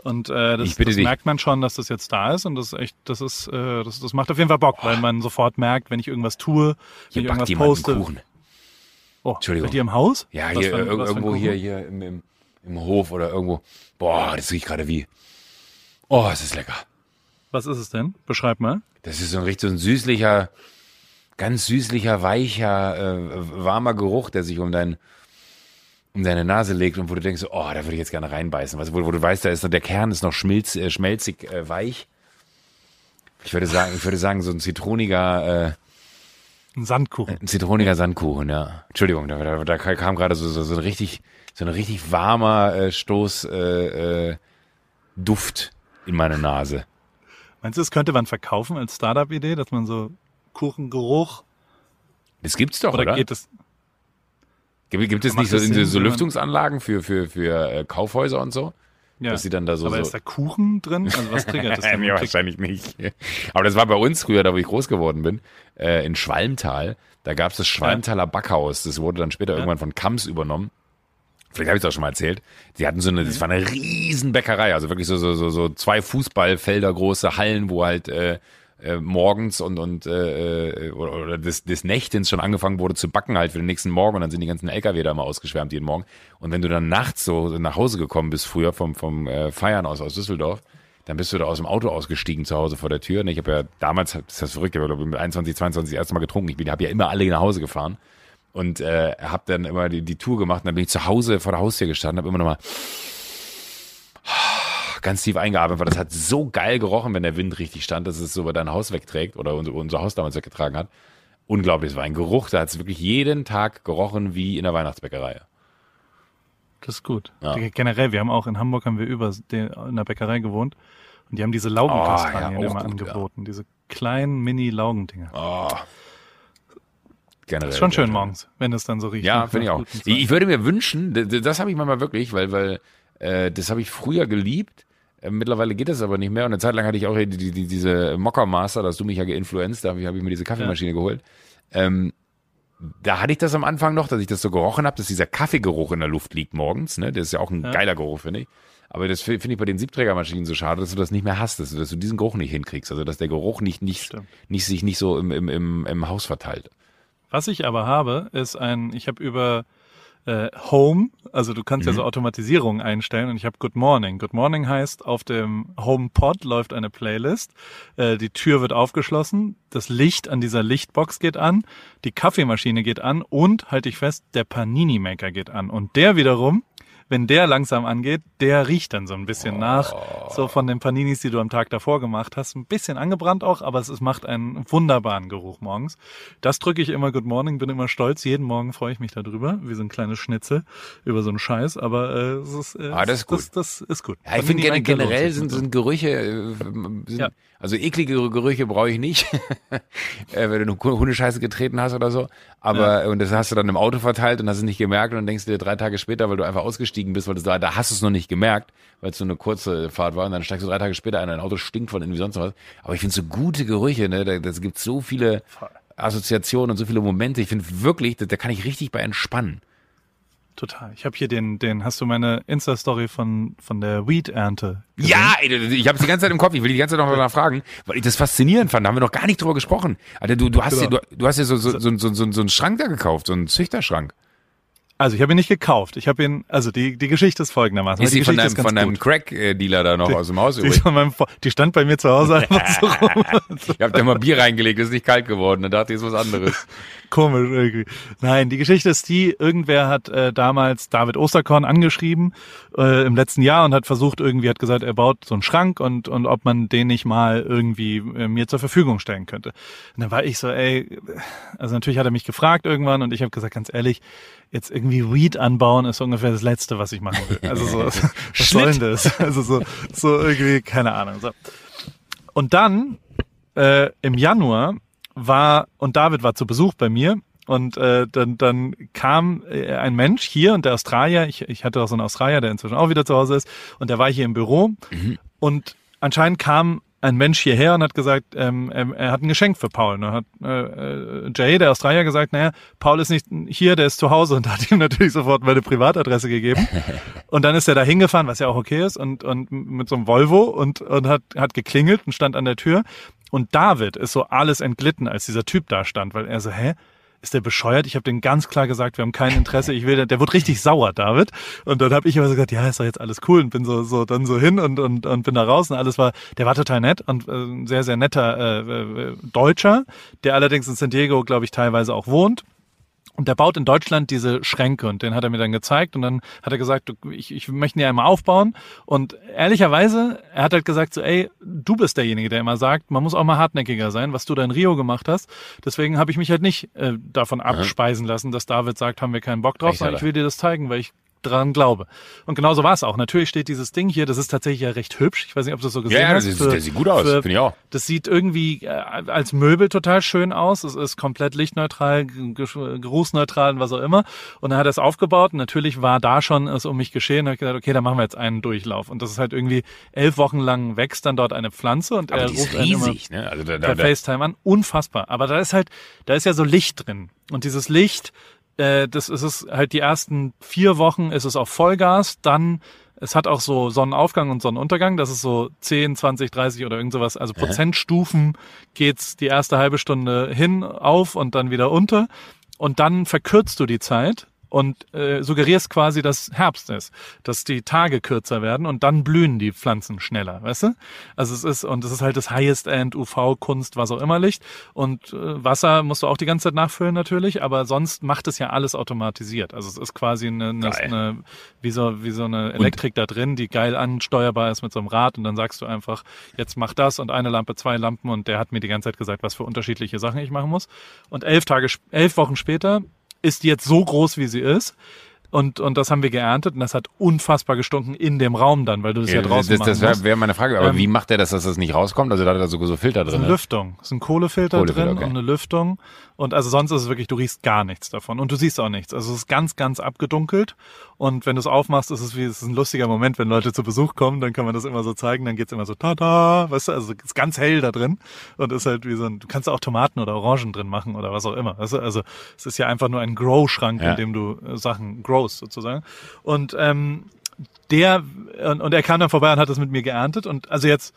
Und äh, das, das merkt man schon, dass das jetzt da ist und das ist echt, das ist, äh, das, das macht auf jeden Fall Bock, weil man sofort merkt, wenn ich irgendwas tue, wenn Hier ich irgendwas poste. einen Kuchen. Oh, Entschuldigung. Dir im Haus? Ja, Was hier für irgendwo hier, hier im, im, im Hof oder irgendwo. Boah, das riecht gerade wie. Oh, es ist lecker. Was ist es denn? Beschreib mal. Das ist so ein richtig so ein süßlicher, ganz süßlicher, weicher, äh, warmer Geruch, der sich um dein um deine Nase legt und wo du denkst, oh, da würde ich jetzt gerne reinbeißen. Also, wo, wo du weißt, da ist der Kern ist noch schmilz, äh, schmelzig äh, weich. Ich würde sagen, ich würde sagen, so ein zitroniger, äh, Ein Sandkuchen. ein zitroniger Sandkuchen, ja. Entschuldigung, da, da, da kam gerade so, so, so ein richtig, so ein richtig warmer äh, Stoß äh, äh, Duft in meine Nase. Meinst du, das könnte man verkaufen als Startup-Idee, dass man so Kuchengeruch Das gibt's doch, oder, oder? geht es? Gibt, gibt es nicht so, Sinn, so Lüftungsanlagen für, für, für äh, Kaufhäuser und so? Ja. Dass sie dann da so. Aber so ist da Kuchen drin? Also was triggert das denn? nee, kriegt- wahrscheinlich nicht. Aber das war bei uns früher, da wo ich groß geworden bin, äh, in Schwalmtal. Da gab es das Schwalmtaler Backhaus. Das wurde dann später irgendwann von Kamms übernommen. Vielleicht habe ich es auch schon mal erzählt. Sie hatten so eine, das war eine riesen Bäckerei, also wirklich so, so, so, so zwei Fußballfelder große Hallen, wo halt äh, äh, morgens und, und äh, äh, oder, oder des, des Nächtens schon angefangen wurde zu backen halt für den nächsten Morgen und dann sind die ganzen LKW da mal ausgeschwärmt jeden Morgen. Und wenn du dann nachts so nach Hause gekommen bist, früher vom, vom äh, Feiern aus aus Düsseldorf, dann bist du da aus dem Auto ausgestiegen zu Hause vor der Tür. Und ich habe ja damals, das ist das verrückt, ich habe mit 21, 22 das erste Mal getrunken. Ich bin, habe ja immer alle nach Hause gefahren und äh, habe dann immer die, die Tour gemacht. Und dann bin ich zu Hause vor der Haustür gestanden, habe immer noch mal ganz tief eingeatmet, weil das hat so geil gerochen, wenn der Wind richtig stand, dass es so über dein Haus wegträgt oder unser, unser Haus damals weggetragen hat. Unglaublich, es war ein Geruch, da hat es wirklich jeden Tag gerochen wie in der Weihnachtsbäckerei. Das ist gut. Ja. Generell, wir haben auch in Hamburg haben wir über den, in der Bäckerei gewohnt und die haben diese Laugenkastanien Oh, ja, immer gut, angeboten. Diese kleinen Mini-Laugendinger. Oh. Generell. ist schon schön sehr morgens, wenn es dann so riecht. Ja, finde ich auch. Ich, würde mir wünschen, d- d- das habe ich manchmal wirklich, weil, weil äh, das habe ich früher geliebt. Äh, mittlerweile geht das aber nicht mehr. Und eine Zeit lang hatte ich auch die, die, die, diese Mocker Master, da hast du mich ja geinfluenzt, da habe ich, hab ich mir diese Kaffeemaschine geholt. Ähm, da hatte ich das am Anfang noch, dass ich das so gerochen habe, dass dieser Kaffeegeruch in der Luft liegt morgens. Ne? Das ist ja auch ein Ja. geiler Geruch, finde ich. Aber das fi- finde ich bei den Siebträgermaschinen so schade, dass du das nicht mehr hast, dass du, dass du diesen Geruch nicht hinkriegst. Also dass der Geruch nicht, nicht, Stimmt. nicht sich nicht so im, im, im, im Haus verteilt. Was ich aber habe, ist ein, ich habe über äh, Home, also du kannst ja Mhm. so Automatisierung einstellen und ich habe Good Morning. Good Morning heißt, auf dem HomePod läuft eine Playlist, äh, die Tür wird aufgeschlossen, das Licht an dieser Lichtbox geht an, die Kaffeemaschine geht an und, halte ich fest, der Panini-Maker geht an. Und der wiederum, wenn der langsam angeht, der riecht dann so ein bisschen nach, so von den Paninis, die du am Tag davor gemacht hast. Ein bisschen angebrannt auch, aber es, es macht einen wunderbaren Geruch morgens. Das drücke ich immer Good Morning, bin immer stolz. Jeden Morgen freue ich mich darüber, wie so ein kleines Schnitzel über so einen Scheiß, aber äh, es ist, äh, Ah, das ist gut. Das, das ist gut. Ja, ich finde gen generell sind, sind Gerüche, äh, sind, Ja. also eklige Gerüche brauche ich nicht, äh, wenn du eine Hundescheiße getreten hast oder so. Aber und das hast du dann im Auto verteilt und hast es nicht gemerkt und dann denkst du dir drei Tage später, weil du einfach ausgestiegen bist, weil du da, da hast du es noch nicht gemerkt, weil es so eine kurze Fahrt war und dann steigst du drei Tage später ein, dein Auto stinkt von irgendwie sonst was. Aber ich finde so gute Gerüche, ne, da, das gibt so viele. Assoziationen und so viele Momente. Ich finde wirklich, da, da kann ich richtig bei entspannen. Total. Ich habe hier den, den, hast du meine Insta-Story von, von der Weed-Ernte? Ja, ey, ich habe die ganze Zeit im Kopf. Ich will die ganze Zeit noch danach fragen, weil ich das faszinierend fand. Da haben wir noch gar nicht drüber gesprochen. Alter, du, du hast Genau. dir, du, du hast dir so, so, so, so, so, so einen Schrank da gekauft, so einen Züchterschrank. Also ich habe ihn nicht gekauft. Ich habe ihn, also die, die Geschichte ist folgendermaßen. Ist die die von deinem, von deinem. Crack-Dealer da noch aus dem Haus Die, meinem, die stand bei mir zu Hause einfach so rum. Ich hab da mal Bier reingelegt, ist nicht kalt geworden. Dann dachte ich, ist was anderes. Komisch irgendwie. Nein, die Geschichte ist die, irgendwer hat äh, damals David Osterkorn angeschrieben äh, im letzten Jahr und hat versucht, irgendwie hat gesagt, er baut so einen Schrank und, und ob man den nicht mal irgendwie äh, mir zur Verfügung stellen könnte. Und dann war ich so, ey, also natürlich hat er mich gefragt irgendwann und ich habe gesagt, ganz ehrlich, jetzt irgendwie Weed anbauen ist ungefähr das Letzte, was ich machen will. Also so, was soll denn das? Also so, so irgendwie, keine Ahnung. So. Und dann äh, im Januar war und David war zu Besuch bei mir und äh, dann, dann kam äh, ein Mensch hier und der Australier, ich, ich hatte auch so einen Australier, der inzwischen auch wieder zu Hause ist und der war hier im Büro und anscheinend kam ein Mensch hierher und hat gesagt, ähm, er, er hat ein Geschenk für Paul. Und hat äh, äh, Jay, der Australier, gesagt, naja, Paul ist nicht hier, der ist zu Hause und hat ihm natürlich sofort meine Privatadresse gegeben. Und dann ist er da hingefahren, was ja auch okay ist, und, und mit so einem Volvo und, und hat, hat geklingelt und stand an der Tür. Und David ist so alles entglitten, als dieser Typ da stand, weil er so, hä? Ist der bescheuert? Ich habe den ganz klar gesagt, wir haben kein Interesse. Ich will, der wurde richtig sauer, David. Und dann habe ich immer so gesagt, ja, ist doch jetzt alles cool und bin so so dann so hin und und, und bin da raus und alles war. Der war total nett und äh, sehr sehr netter äh, äh, Deutscher, der allerdings in San Diego, glaube ich, teilweise auch wohnt. Und der baut in Deutschland diese Schränke und den hat er mir dann gezeigt und dann hat er gesagt, ich, ich möchte ihn ja einmal aufbauen. Und ehrlicherweise, er hat halt gesagt so, ey, du bist derjenige, der immer sagt, man muss auch mal hartnäckiger sein, was du da in Rio gemacht hast. Deswegen habe ich mich halt nicht äh, davon abspeisen lassen, dass David sagt, haben wir keinen Bock drauf, sondern ich will dir das zeigen, weil ich dran glaube. Und genauso war es auch. Natürlich steht dieses Ding hier, das ist tatsächlich ja recht hübsch. Ich weiß nicht, ob du das so gesehen Ja, ja, hast. das, ist, das sieht gut aus, finde ich auch. das sieht irgendwie äh, als Möbel total schön aus. Es ist komplett lichtneutral, ge- geruchsneutral und was auch immer. Und dann hat er es aufgebaut. Und natürlich war da schon es um mich geschehen. Da habe ich gesagt, okay, dann machen wir jetzt einen Durchlauf. Und das ist halt irgendwie elf Wochen lang wächst dann dort eine Pflanze und Aber er ruft riesig, ne? Also da, da, per da, FaceTime an. Unfassbar. Aber da ist halt, da ist ja so Licht drin. Und dieses Licht, äh, das ist es halt die ersten vier Wochen ist es auf Vollgas, dann es hat auch so Sonnenaufgang und Sonnenuntergang, das ist so 10, 20, 30 oder irgend sowas, also Prozentstufen geht's die erste halbe Stunde hin, auf und dann wieder unter. Und dann verkürzt du die Zeit und äh, suggerierst quasi, dass Herbst ist, dass die Tage kürzer werden und dann blühen die Pflanzen schneller, weißt du? Also es ist und es ist halt das Highest End UV Kunst, was auch immer Licht und äh, Wasser musst du auch die ganze Zeit nachfüllen natürlich, aber sonst macht es ja alles automatisiert. Also es ist quasi eine, eine, eine wie so wie so eine Elektrik da drin, die geil ansteuerbar ist mit so einem Rad und dann sagst du einfach, jetzt mach das und eine Lampe, zwei Lampen und der hat mir die ganze Zeit gesagt, was für unterschiedliche Sachen ich machen muss. Und elf Tage, elf Wochen später ist jetzt so groß, wie sie ist. Und, und das haben wir geerntet und das hat unfassbar gestunken in dem Raum dann, weil du das ja, ja, draußen das, das wäre wär meine Frage. Aber Ähm, wie macht der das, dass das nicht rauskommt? Also da hat er sogar so Filter Das ist drin. eine ne? Lüftung. Ist ein Kohlefilter, Kohlefilter, drin okay. und eine Lüftung. Und also sonst ist es wirklich, du riechst gar nichts davon. Und du siehst auch nichts. Also es ist ganz, ganz abgedunkelt. Und wenn du es aufmachst, ist es wie, es ist ein lustiger Moment, wenn Leute zu Besuch kommen, dann kann man das immer so zeigen, dann geht's immer so, tada, weißt du, also es ist ganz hell da drin. Und ist halt wie so ein, du kannst auch Tomaten oder Orangen drin machen oder was auch immer. Weißt du? Also es ist ja einfach nur ein Grow-Schrank, Ja. in dem du äh, Sachen growst sozusagen. Und ähm, der, und, und er kam dann vorbei und hat das mit mir geerntet. Und also jetzt,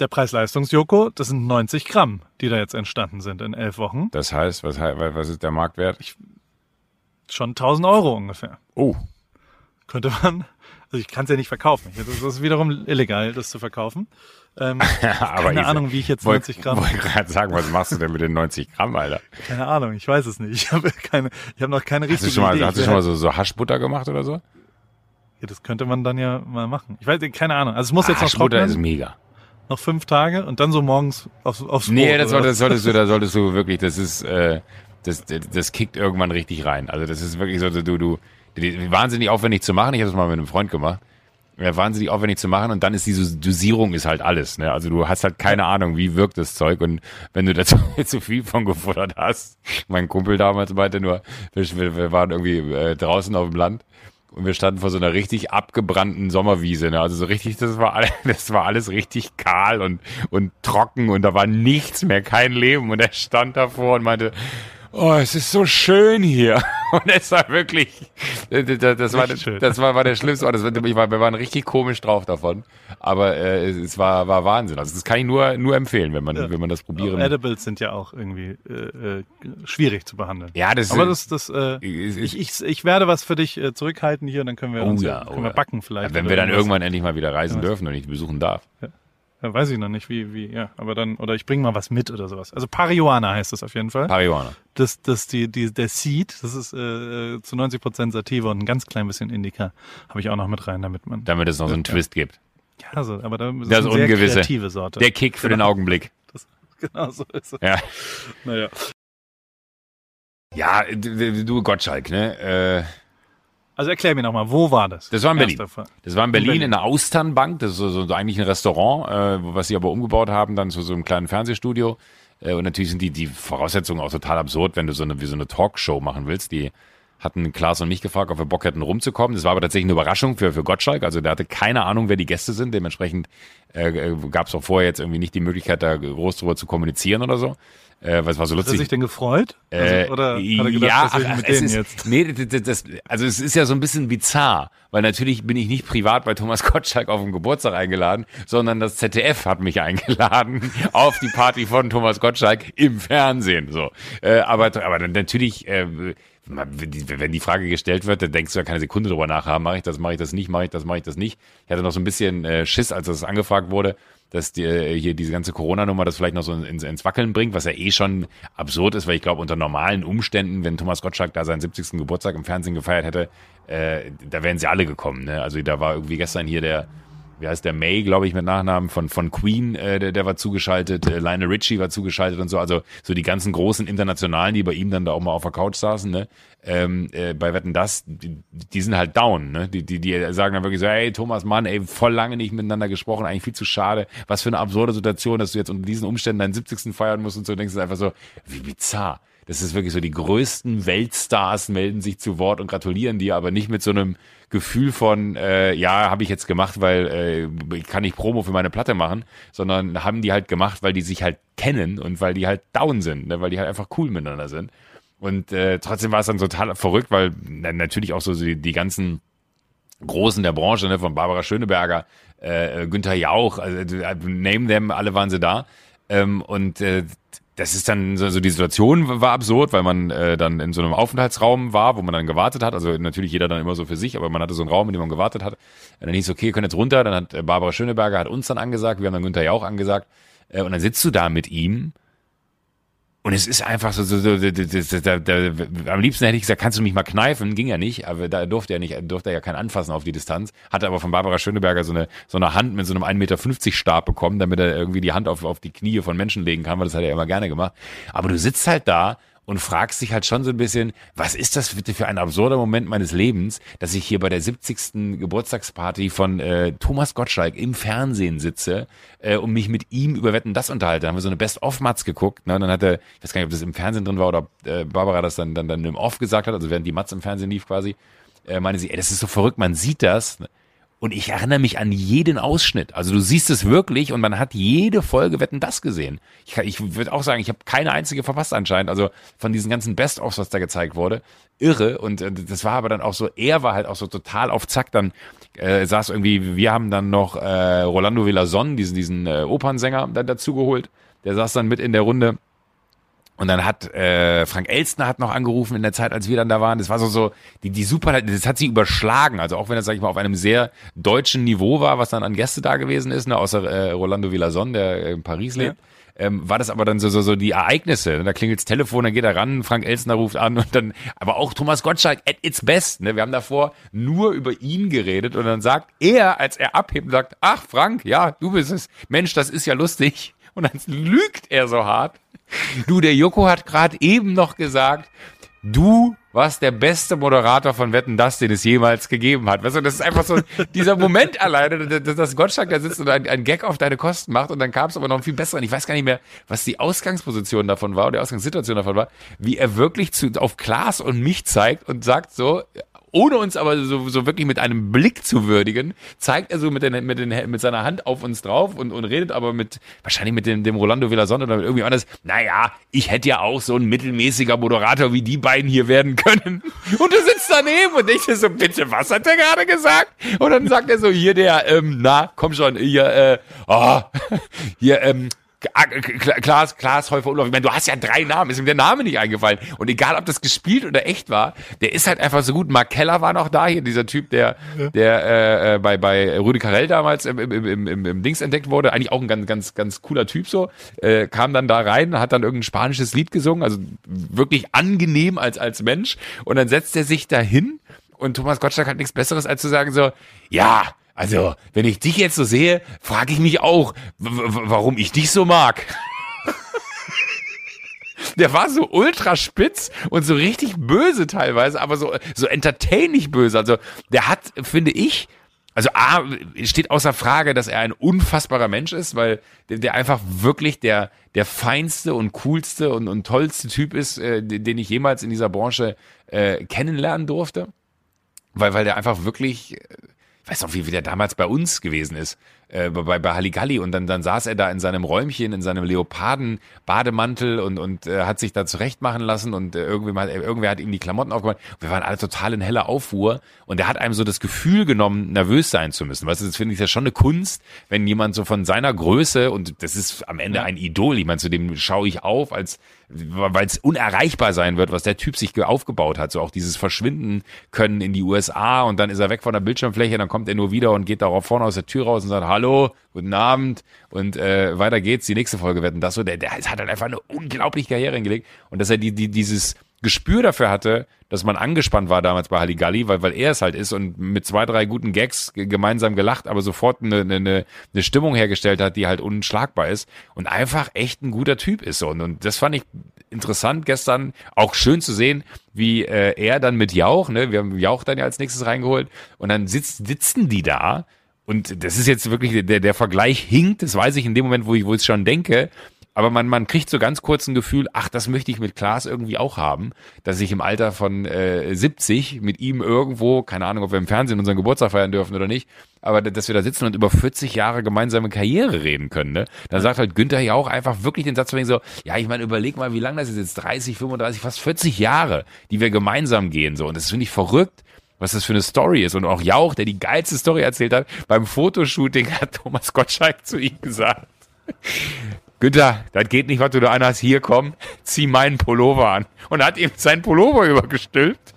der Preis-Leistungs-Joko, das sind 90 Gramm, die da jetzt entstanden sind in elf Wochen. Das heißt, was, was ist der Marktwert? Schon 1000 Euro ungefähr. Oh, Könnte man, also ich kann es ja nicht verkaufen. Das ist wiederum illegal, das zu verkaufen. Ähm, aber keine ich- Ahnung, wie ich jetzt wollt- 90 Gramm, Wollte gerade sagen, was machst du denn mit den 90 Gramm, Alter? keine Ahnung, ich weiß es nicht. Ich habe keine, ich habe noch keine Hast richtige du schon mal, Idee. hast du Ich schon mal so, so Haschbutter gemacht oder so? ja, das könnte man dann ja mal machen. Ich weiß, keine Ahnung. Also es muss jetzt noch Haschbutter trocknen, ist mega. Noch fünf Tage und dann so morgens aufs, aufs Nee, Brot, das oder solltest, was? solltest du, da solltest du wirklich, das ist, äh, das, das, das kickt irgendwann richtig rein. Also das ist wirklich so, du, du, wahnsinnig aufwendig zu machen. Ich habe das mal mit einem Freund gemacht. Ja, wahnsinnig aufwendig zu machen und dann ist diese Dosierung ist halt alles. Ne? Also du hast halt keine Ahnung, wie wirkt das Zeug und wenn du da zu, zu viel von gefuttert hast. Mein Kumpel damals meinte nur, wir, wir waren irgendwie äh, draußen auf dem Land und wir standen vor so einer richtig abgebrannten Sommerwiese. Ne? Also so richtig, das war alles, das war alles richtig kahl und, und trocken und da war nichts mehr, kein Leben. Und er stand davor und meinte, oh, es ist so schön hier. Und es war wirklich, das, das war, schön. das war, war der schlimmste Ort. Das war, war, wir waren richtig komisch drauf davon. Aber äh, es, war, war Wahnsinn. Also das kann ich nur, nur empfehlen, wenn man, wenn man das probieren. Edibles sind ja auch irgendwie äh, äh, schwierig zu behandeln. Ja, das Aber das, das, äh, ist- ich, ich, ich werde was für dich äh, zurückhalten hier und dann können wir Oh uns ja, können oh wir ja. backen vielleicht. wenn oder wir dann irgendwas. irgendwann endlich mal wieder reisen dürfen und ich besuchen darf. Ja, weiß ich noch nicht, wie, wie, ja, aber dann, oder ich bringe mal was mit oder sowas. Also Parihuana heißt das auf jeden Fall. Marihuana. Das, das, die, die, der Seed, das ist äh, äh, zu 90 Prozent Sativa und ein ganz klein bisschen Indica habe ich auch noch mit rein, damit man, Damit es noch so einen Twist gibt. ja, so, aber da ist Das eine sehr kreative Sorte. Der Kick für den Augenblick. genau so ist es. Ja. Naja. Ja, du du Gottschalk, ne? Äh, Also erklär mir nochmal, wo war das? Das war in Berlin. Das war in Berlin, Berlin. in der Austernbank. Das ist so, so eigentlich ein Restaurant, äh, was sie aber umgebaut haben, dann zu so einem kleinen Fernsehstudio. Äh, und natürlich sind die, die Voraussetzungen auch total absurd, wenn du so eine, wie so eine Talkshow machen willst. Die hatten Klaas und mich gefragt, ob wir Bock hätten rumzukommen. Das war aber tatsächlich eine Überraschung für, für Gottschalk. Also der hatte keine Ahnung, wer die Gäste sind. Dementsprechend äh, gab es auch vorher jetzt irgendwie nicht die Möglichkeit, da groß drüber zu kommunizieren oder so. Äh, es war so Hat er lustig. sich denn gefreut? Äh, Also, oder hat er gedacht, ja, was ach, mit denen ist, jetzt? Nee, das, also es ist ja so ein bisschen bizarr, weil natürlich bin ich nicht privat bei Thomas Gottschalk auf den Geburtstag eingeladen, sondern das ZDF hat mich eingeladen auf die Party von Thomas Gottschalk im Fernsehen. So, äh, aber aber natürlich. Äh, wenn die- Frage gestellt wird, dann denkst du ja keine Sekunde drüber nachhaben, mache ich das, mache ich das nicht, mache ich das, mache ich das nicht. Ich hatte noch so ein bisschen äh, Schiss, als das angefragt wurde, dass die, äh, hier diese ganze Corona-Nummer das vielleicht noch so ins, ins Wackeln bringt, was ja eh schon absurd ist, weil ich glaube, unter normalen Umständen, wenn Thomas Gottschalk da seinen 70. Geburtstag im Fernsehen gefeiert hätte, äh, da wären sie alle gekommen. Ne? Also da war irgendwie gestern hier der, wie heißt der May, glaube ich, mit Nachnamen von, von Queen, äh, der, der war zugeschaltet, äh, Lionel Richie war zugeschaltet und so, also so die ganzen großen Internationalen, die bei ihm dann da auch mal auf der Couch saßen, ne? ähm, äh, bei Wetten das, die, die sind halt down, ne? Die, die, die sagen dann wirklich so, hey Thomas Mann, ey, voll lange nicht miteinander gesprochen, eigentlich viel zu schade, was für eine absurde Situation, dass du jetzt unter diesen Umständen deinen 70. feiern musst und so, denkst du einfach so, wie bizarr. Das ist wirklich so, die größten Weltstars melden sich zu Wort und gratulieren dir, aber nicht mit so einem Gefühl von, äh, ja, habe ich jetzt gemacht, weil äh, ich kann nicht Promo für meine Platte machen, sondern haben die halt gemacht, weil die sich halt kennen und weil die halt down sind, ne? weil die halt einfach cool miteinander sind. Und äh, trotzdem war es dann total verrückt, weil na, natürlich auch so die, die ganzen Großen der Branche, ne, von Barbara Schöneberger, äh, Günther Jauch, also äh, name them, alle waren sie da. Ähm, und äh, das ist dann so, so die Situation war absurd, weil man äh, dann in so einem Aufenthaltsraum war, wo man dann gewartet hat. Also natürlich jeder dann immer so für sich, aber man hatte so einen Raum, in dem man gewartet hat. Und dann hieß es, okay, ihr könnt jetzt runter. Dann hat äh, Barbara Schöneberger hat uns dann angesagt, wir haben dann Günther Jauch angesagt. Äh, und dann sitzt du da mit ihm und es ist einfach so, so, so da, da, da, am liebsten hätte ich gesagt, kannst du mich mal kneifen? Ging ja nicht, aber da durfte er nicht, durfte er ja kein Anfassen auf die Distanz. Hatte aber von Barbara Schöneberger so eine, so eine Hand mit so einem 1,50 Meter Stab bekommen, damit er irgendwie die Hand auf, auf die Knie von Menschen legen kann, weil das hat er immer gerne gemacht. Aber du sitzt halt da und fragst dich halt schon so ein bisschen, was ist das bitte für ein absurder Moment meines Lebens, dass ich hier bei der 70. Geburtstagsparty von äh, Thomas Gottschalk im Fernsehen sitze äh, und mich mit ihm über Wetten das unterhalte. Da haben wir so eine Best-of-Matz geguckt. Ne? Und dann hat er, ich weiß gar nicht, ob das im Fernsehen drin war oder ob äh, Barbara das dann, dann, dann im Off gesagt hat, also während die Matz im Fernsehen lief quasi, äh, meine sie, ey, das ist so verrückt, man sieht das. Und ich erinnere mich an jeden Ausschnitt. Also du siehst es wirklich und man hat jede Folge Wetten das gesehen. Ich, ich würde auch sagen, ich habe keine einzige verpasst anscheinend. Also von diesen ganzen Best-ofs, was da gezeigt wurde, irre. Und äh, das war aber dann auch so, er war halt auch so total auf Zack. Dann äh, saß irgendwie, wir haben dann noch äh, Rolando Villazon, diesen, diesen äh, Opernsänger, dann dazu geholt. Der saß dann mit in der Runde. Und dann hat äh, Frank Elstner hat noch angerufen in der Zeit, als wir dann da waren. Das war so so die die super, das hat sie überschlagen. Also auch wenn das sag ich mal auf einem sehr deutschen Niveau war, was dann an Gäste da gewesen ist, ne, außer äh, Rolando Villazon, der in Paris lebt. Ähm, war das aber dann so, so, so die Ereignisse. Da klingelt's Telefon, dann geht er ran, Frank Elstner ruft an und dann, aber auch Thomas Gottschalk at its best. Ne? Wir haben davor nur über ihn geredet und dann sagt er, als er abhebt, sagt, ach Frank, ja, du bist es. Mensch, das ist ja lustig. Und dann lügt er so hart. Du, der Joko hat gerade eben noch gesagt, du warst der beste Moderator von Wetten, das, den es jemals gegeben hat. Weißt du, das ist einfach so dieser Moment alleine, dass, dass Gottschalk da sitzt und ein, ein Gag auf deine Kosten macht und dann kam es aber noch viel besser. Und ich weiß gar nicht mehr, was die Ausgangsposition davon war oder die Ausgangssituation davon war, wie er wirklich zu, auf Klaas und mich zeigt und sagt so, ohne uns aber so, so wirklich mit einem Blick zu würdigen, zeigt er so mit, den, mit, den, mit seiner Hand auf uns drauf und, und redet aber mit, wahrscheinlich mit dem, dem Rolando Villason oder mit irgendwie anders, naja, ich hätte ja auch so ein mittelmäßiger Moderator wie die beiden hier werden können. Und du sitzt daneben und dir so, bitte, was hat der gerade gesagt? Und dann sagt er so, hier der, ähm, na, komm schon, hier, äh, oh, hier, ähm, Klaas, Klaas Häufer Urlaub. Ich meine, du hast ja drei Namen, ist ihm der Name nicht eingefallen. Und egal, ob das gespielt oder echt war, der ist halt einfach so gut. Mark Keller war noch da, hier dieser Typ, der, der äh, äh bei, bei Rüde Carell damals im, im, im, im, im Dings entdeckt wurde. Eigentlich auch ein ganz, ganz, ganz cooler Typ so. Äh, kam dann da rein, hat dann irgendein spanisches Lied gesungen, also wirklich angenehm als, als Mensch. Und dann setzt er sich dahin und Thomas Gottschalk hat nichts Besseres als zu sagen so, ja, also, wenn ich dich jetzt so sehe, frage ich mich auch, warum ich dich so mag. Der war so ultra spitz und so richtig böse teilweise, aber so, so entertaining böse. Also, der hat, finde ich, also A, steht außer Frage, dass er ein unfassbarer Mensch ist, weil der, der einfach wirklich der, der feinste und coolste und, und tollste Typ ist, äh, den ich jemals in dieser Branche äh, kennenlernen durfte. Weil, weil der einfach wirklich ich weiß noch, wie, wie der damals bei uns gewesen ist, äh, bei, bei Halligalli und dann, dann saß er da in seinem Räumchen, in seinem Leoparden-Bademantel und, und äh, hat sich da zurechtmachen lassen und äh, irgendwie mal, irgendwer hat ihm die Klamotten aufgemacht. Wir waren alle total in heller Aufruhr und er hat einem so das Gefühl genommen, nervös sein zu müssen. Weißt du, das finde ich ja schon eine Kunst, wenn jemand so von seiner Größe und das ist am Ende ein Idol, ich meine, zu dem schaue ich auf als weil es unerreichbar sein wird, was der Typ sich aufgebaut hat. So auch dieses Verschwinden können in die USA und dann ist er weg von der Bildschirmfläche, dann kommt er nur wieder und geht darauf vorne aus der Tür raus und sagt Hallo, guten Abend und äh, weiter geht's. Die nächste Folge werden das so. Der, der hat halt einfach eine unglaubliche Karriere hingelegt und dass er die, die dieses Gespür dafür hatte, dass man angespannt war damals bei Halligalli, weil, weil er es halt ist und mit zwei, drei guten Gags gemeinsam gelacht, aber sofort eine, eine, eine Stimmung hergestellt hat, die halt unschlagbar ist und einfach echt ein guter Typ ist. Und, und das fand ich interessant gestern, auch schön zu sehen, wie äh, er dann mit Jauch, ne, wir haben Jauch dann ja als nächstes reingeholt und dann sitzt, sitzen die da und das ist jetzt wirklich, der, der Vergleich hinkt, das weiß ich in dem Moment, wo ich, wo schon denke, aber man, man kriegt so ganz kurz ein Gefühl, ach, das möchte ich mit Klaas irgendwie auch haben, dass ich im Alter von äh, 70 mit ihm irgendwo, keine Ahnung, ob wir im Fernsehen unseren Geburtstag feiern dürfen oder nicht, aber dass wir da sitzen und über 40 Jahre gemeinsame Karriere reden können. Ne? Dann sagt halt Günther ja auch einfach wirklich den Satz von so, ja, ich meine, überleg mal, wie lange das ist jetzt, 30, 35, fast 40 Jahre, die wir gemeinsam gehen. so Und das finde ich verrückt, was das für eine Story ist. Und auch Jauch, der die geilste Story erzählt hat, beim Fotoshooting hat Thomas Gottschalk zu ihm gesagt, Günther, das geht nicht, was du da anhast. Hier, komm, zieh meinen Pullover an. Und hat ihm seinen Pullover übergestülpt.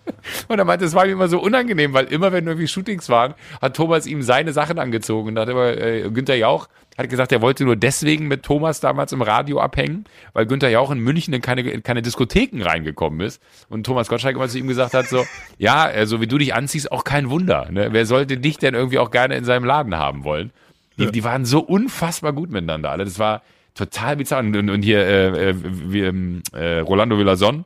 Und er meinte, es war ihm immer so unangenehm, weil immer, wenn irgendwie Shootings waren, hat Thomas ihm seine Sachen angezogen. Und da hat immer äh, Günther Jauch hat gesagt, er wollte nur deswegen mit Thomas damals im Radio abhängen, weil Günther Jauch in München in keine, in keine Diskotheken reingekommen ist. Und Thomas Gottschalk immer zu ihm gesagt hat, so, ja, so wie du dich anziehst, auch kein Wunder. Ne? Wer sollte dich denn irgendwie auch gerne in seinem Laden haben wollen? Die, die waren so unfassbar gut miteinander alle. Das war, total bizarr. Und, und hier äh, äh, wie, ähm, äh, Rolando Villason,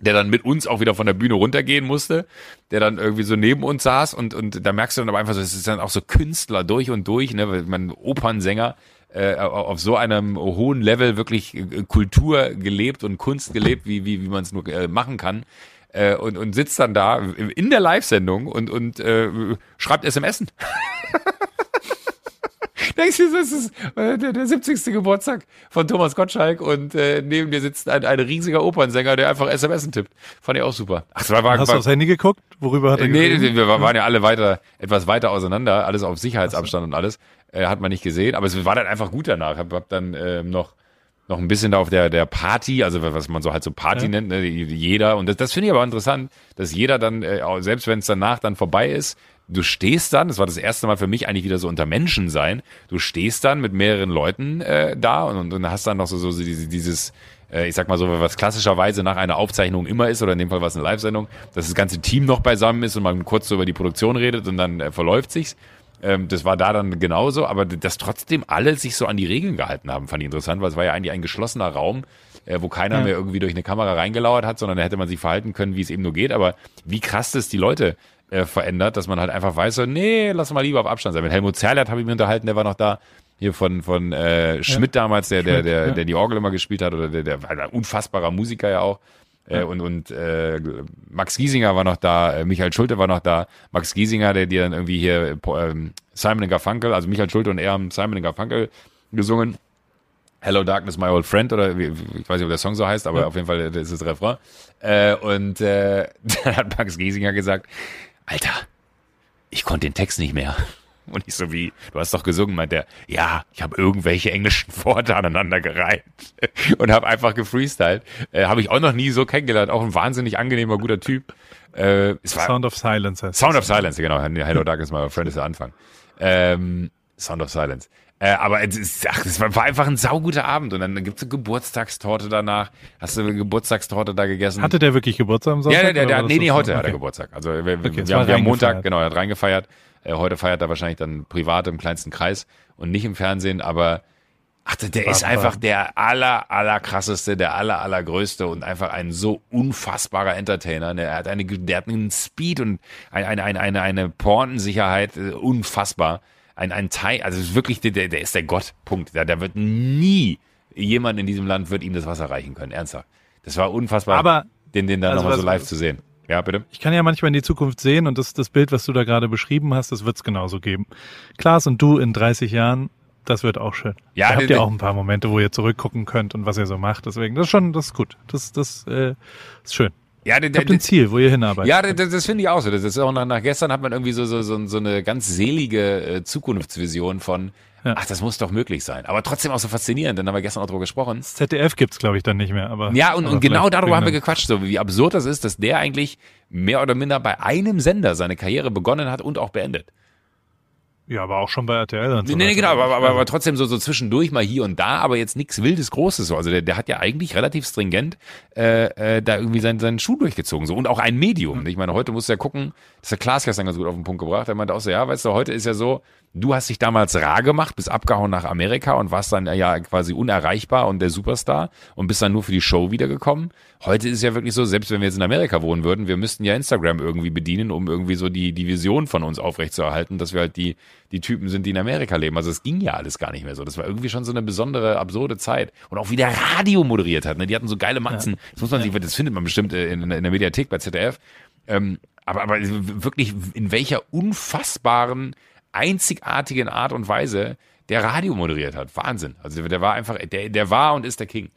der dann mit uns auch wieder von der Bühne runtergehen musste, der dann irgendwie so neben uns saß und, und da merkst du dann aber einfach so, es ist dann auch so Künstler durch und durch, ne, weil man Opernsänger äh, auf so einem hohen Level wirklich äh, Kultur gelebt und Kunst gelebt, wie, wie, wie man es nur äh, machen kann. Äh, und, und sitzt dann da in der Live-Sendung und, und äh, schreibt SMS. Denkst du, das ist äh, der, der 70. Geburtstag von Thomas Gottschalk und äh, neben dir sitzt ein, ein riesiger Opernsänger, der einfach SMS tippt. Fand ich auch super. Ach, war, war, Hast war, du aufs Handy geguckt? Worüber hat er Nee, nee wir waren ja alle weiter, etwas weiter auseinander, alles auf Sicherheitsabstand so. und alles. Äh, hat man nicht gesehen, aber es war dann einfach gut danach. Hab, hab dann ähm, noch noch ein bisschen da auf der, der Party, also was man so halt so Party ja. nennt, ne, jeder, und das, das finde ich aber interessant, dass jeder dann, äh, selbst wenn es danach dann vorbei ist, du stehst dann, das war das erste Mal für mich eigentlich wieder so unter Menschen sein, du stehst dann mit mehreren Leuten äh, da und, und hast dann noch so, so dieses, dieses äh, ich sag mal so, was klassischerweise nach einer Aufzeichnung immer ist, oder in dem Fall war es eine Live-Sendung, dass das ganze Team noch beisammen ist und man kurz so über die Produktion redet und dann äh, verläuft sich's. Ähm, das war da dann genauso, aber dass trotzdem alle sich so an die Regeln gehalten haben, fand ich interessant, weil es war ja eigentlich ein geschlossener Raum, äh, wo keiner ja. mehr irgendwie durch eine Kamera reingelauert hat, sondern da hätte man sich verhalten können, wie es eben nur geht. Aber wie krass das die Leute äh, verändert, dass man halt einfach weiß, so, nee, lass mal lieber auf Abstand sein. Mit Helmut Zerlert habe ich mich unterhalten, der war noch da. Hier von, von äh, Schmidt ja. damals, der, der, der, der die Orgel immer gespielt hat, oder der, der war ein unfassbarer Musiker ja auch. Äh, und und äh, Max Giesinger war noch da, äh, Michael Schulte war noch da. Max Giesinger, der dir dann irgendwie hier äh, Simon Garfunkel, also Michael Schulte und er haben Simon Garfunkel gesungen. Hello Darkness, My Old Friend, oder wie, ich weiß nicht, ob der Song so heißt, aber ja. auf jeden Fall das ist das Refrain. Äh, und äh, dann hat Max Giesinger gesagt, Alter, ich konnte den Text nicht mehr. Und ich so wie, du hast doch gesungen, meint der, ja, ich habe irgendwelche englischen Worte aneinander gereiht und habe einfach gefreestylt. Äh, habe ich auch noch nie so kennengelernt. Auch ein wahnsinnig angenehmer, guter Typ. Äh, Sound of Silence Sound of Silence, genau. Hello Darkness, my friend ist der Anfang. Ähm, Sound of Silence. Äh, aber es, ist, ach, es war einfach ein sauguter Abend und dann gibt's eine Geburtstagstorte danach. Hast du eine Geburtstagstorte da gegessen? Hatte der wirklich Geburtstag am Sonntag? Ja, der, der, der nee, nee, heute okay. hat er Geburtstag. Also wir, okay, wir, haben, wir haben Montag, genau, er hat reingefeiert. Äh, heute feiert er wahrscheinlich dann privat im kleinsten Kreis und nicht im Fernsehen, aber ach, der ist einfach der aller, aller krasseste, der aller, allergrößte und einfach ein so unfassbarer Entertainer. Der hat eine, der hat einen Speed und eine, eine, eine, eine, eine Portensicherheit, äh, unfassbar ein, ein Teil, also wirklich, der, der ist der Gott, Punkt. Da, da wird nie jemand in diesem Land wird ihm das Wasser reichen können, ernsthaft. Das war unfassbar, Aber, den, den da also nochmal so live zu sehen. Ja, bitte. Ich kann ja manchmal in die Zukunft sehen und das, das Bild, was du da gerade beschrieben hast, das wird es genauso geben. Klaas und du in 30 Jahren, das wird auch schön. Ja, da habt ihr auch ein paar Momente, wo ihr zurückgucken könnt und was ihr so macht. Deswegen, das ist schon, das ist gut. Das, das äh, ist schön. Ja, der, der, ein Ziel, wo ihr hinarbeitet. Ja, das, das finde ich auch so. Das ist auch nach, nach gestern hat man irgendwie so, so, so, so eine ganz selige äh, Zukunftsvision von, ja. ach, das muss doch möglich sein. Aber trotzdem auch so faszinierend, denn da haben wir gestern auch drüber gesprochen. Das ZDF gibt's, glaube ich, dann nicht mehr. Aber, ja, und, aber und genau darüber haben wir gequatscht, so wie absurd das ist, dass der eigentlich mehr oder minder bei einem Sender seine Karriere begonnen hat und auch beendet. Ja, aber auch schon bei RTL und so. Nee, nee, genau, aber, aber, aber trotzdem so, so zwischendurch mal hier und da, aber jetzt nichts Wildes Großes so. Also der, der hat ja eigentlich relativ stringent äh, äh, da irgendwie seinen, seinen Schuh durchgezogen. so Und auch ein Medium. Mhm. Ich meine, heute musst du ja gucken, das hat Klaas gestern ganz gut auf den Punkt gebracht. Er meinte auch so, ja, weißt du, heute ist ja so, du hast dich damals rar gemacht, bist abgehauen nach Amerika und warst dann ja quasi unerreichbar und der Superstar und bist dann nur für die Show wiedergekommen. Heute ist es ja wirklich so, selbst wenn wir jetzt in Amerika wohnen würden, wir müssten ja Instagram irgendwie bedienen, um irgendwie so die, die Vision von uns aufrechtzuerhalten, dass wir halt die, die Typen sind, die in Amerika leben. Also es ging ja alles gar nicht mehr so. Das war irgendwie schon so eine besondere, absurde Zeit. Und auch wie der Radio moderiert hat. Ne? Die hatten so geile Matzen. Ja. Das muss man sich, das findet man bestimmt in, in der Mediathek bei ZDF. Ähm, aber, aber wirklich, in welcher unfassbaren einzigartigen Art und Weise der Radio moderiert hat. Wahnsinn. Also der war einfach, der, der war und ist der King.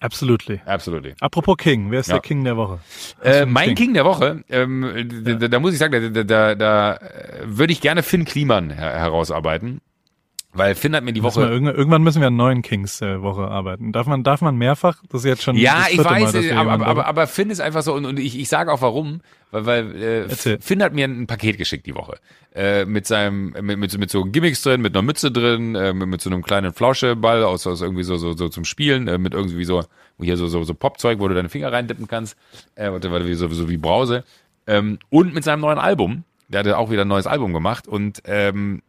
Absolutely. Absolutely. Apropos King, wer ist ja. der King der Woche? Äh, mein King? King? der Woche, ähm, ja. da, da, muss ich sagen, da, da, da, würde ich gerne Finn Kliman her herausarbeiten. Weil Finn hat mir die Woche. Irgendwann müssen wir an neuen Kings äh, Woche arbeiten. Darf man, darf man mehrfach? Das ist jetzt schon. Ja, ich weiß, aber, aber, aber, aber Finn ist einfach so, und, und ich, ich sage auch warum, weil, weil äh, Finn hat mir ein Paket geschickt die Woche. Äh, mit seinem, mit, mit, mit so Gimmicks drin, mit einer Mütze drin, äh, mit, mit so einem kleinen Flauscheball aus, aus irgendwie so, so, so zum Spielen, äh, mit irgendwie so, hier so, so, so Popzeug, wo du deine Finger reindippen kannst, äh, warte, so, so wie Brause. Ähm, und mit seinem neuen Album. Der hatte auch wieder ein neues Album gemacht und ähm,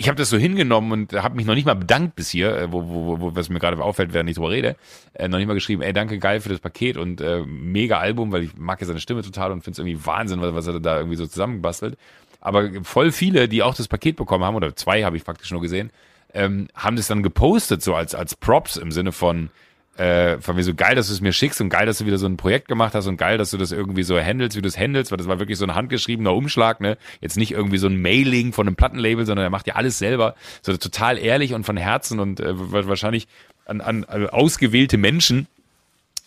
ich habe das so hingenommen und habe mich noch nicht mal bedankt bis hier, äh, wo, wo, wo was mir gerade auffällt, während ich drüber rede, äh, noch nicht mal geschrieben, ey, danke geil für das Paket und äh, mega Album, weil ich mag ja seine Stimme total und finde es irgendwie Wahnsinn, was, was er da irgendwie so zusammengebastelt. Aber voll viele, die auch das Paket bekommen haben, oder zwei habe ich praktisch nur gesehen, ähm, haben das dann gepostet, so als, als Props im Sinne von, äh, von mir so geil, dass du es mir schickst und geil, dass du wieder so ein Projekt gemacht hast und geil, dass du das irgendwie so handelst, wie du es handelst, weil das war wirklich so ein handgeschriebener Umschlag, ne? Jetzt nicht irgendwie so ein Mailing von einem Plattenlabel, sondern er macht ja alles selber, so total ehrlich und von Herzen und äh, wahrscheinlich an, an also ausgewählte Menschen.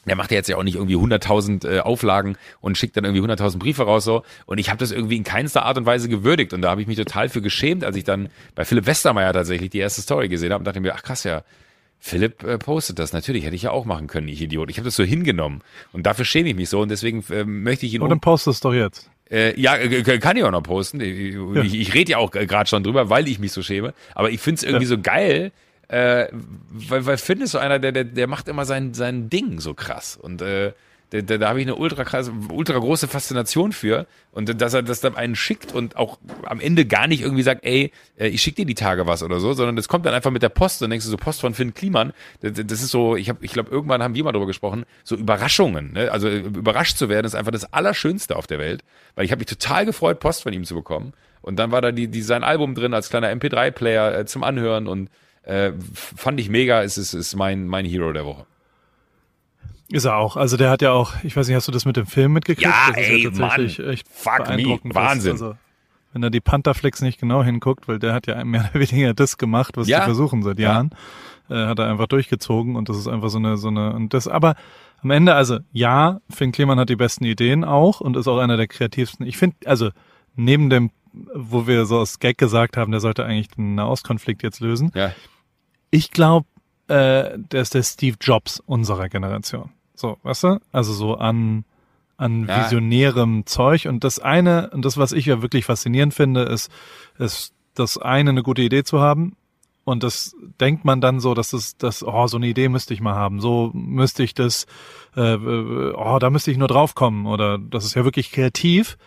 Der macht ja jetzt ja auch nicht irgendwie 100.000 äh, Auflagen und schickt dann irgendwie 100.000 Briefe raus so. Und ich habe das irgendwie in keinster Art und Weise gewürdigt. Und da habe ich mich total für geschämt, als ich dann bei Philipp Westermeier tatsächlich die erste Story gesehen habe und dachte mir, ach krass, ja, Philipp äh, postet das. Natürlich hätte ich ja auch machen können, ich Idiot. Ich habe das so hingenommen. Und dafür schäme ich mich so. Und deswegen äh, möchte ich ihn. Und dann postest doch jetzt. Äh, ja, kann ich auch noch posten. Ich, ja. ich, ich rede ja auch gerade schon drüber, weil ich mich so schäme. Aber ich finde es irgendwie ja. so geil, äh, weil, weil Finn ist so einer, der, der, der macht immer sein, sein Ding so krass. Und äh, da, da, da habe ich eine ultra, krass, ultra große Faszination für. Und dass er das dann einen schickt und auch am Ende gar nicht irgendwie sagt, ey, äh, ich schicke dir die Tage was oder so, sondern das kommt dann einfach mit der Post. Dann denkst du so, Post von Finn Kliman. Das, ist so, ich habe, ich glaube, irgendwann haben wir mal darüber gesprochen, so Überraschungen. Ne? Also überrascht zu werden ist einfach das Allerschönste auf der Welt. Weil ich habe mich total gefreut, Post von ihm zu bekommen. Und dann war da die, die sein Album drin als kleiner MP3-Player äh, zum Anhören und äh, fand ich mega. Es ist, ist mein, mein Hero der Woche. Ist er auch. Also der hat ja auch, ich weiß nicht, hast du das mit dem Film mitgekriegt? Ja, das ist ey, ja tatsächlich Mann. echt Fuck me. Wahnsinn. Also, wenn er die Pantherflix nicht genau hinguckt, weil der hat ja mehr oder weniger das gemacht, was Ja. die versuchen seit Ja. Jahren, äh, hat er einfach durchgezogen und das ist einfach so eine, so eine, und das, aber am Ende, also ja, Finn Kliman hat die besten Ideen auch und ist auch einer der kreativsten. Ich finde, also neben dem, wo wir so aus Gag gesagt haben, der sollte eigentlich den Nahostkonflikt jetzt lösen, Ja. ich glaube, äh, der ist der Steve Jobs unserer Generation. So, weißt du? Also so an, an Ja. visionärem Zeug. Und das eine, und das, was ich ja wirklich faszinierend finde, ist, ist das eine, eine gute Idee zu haben. Und das denkt man dann so, dass es, das, oh, so eine Idee müsste ich mal haben. So müsste ich das, äh, oh, da müsste ich nur draufkommen. Oder das ist ja wirklich kreativ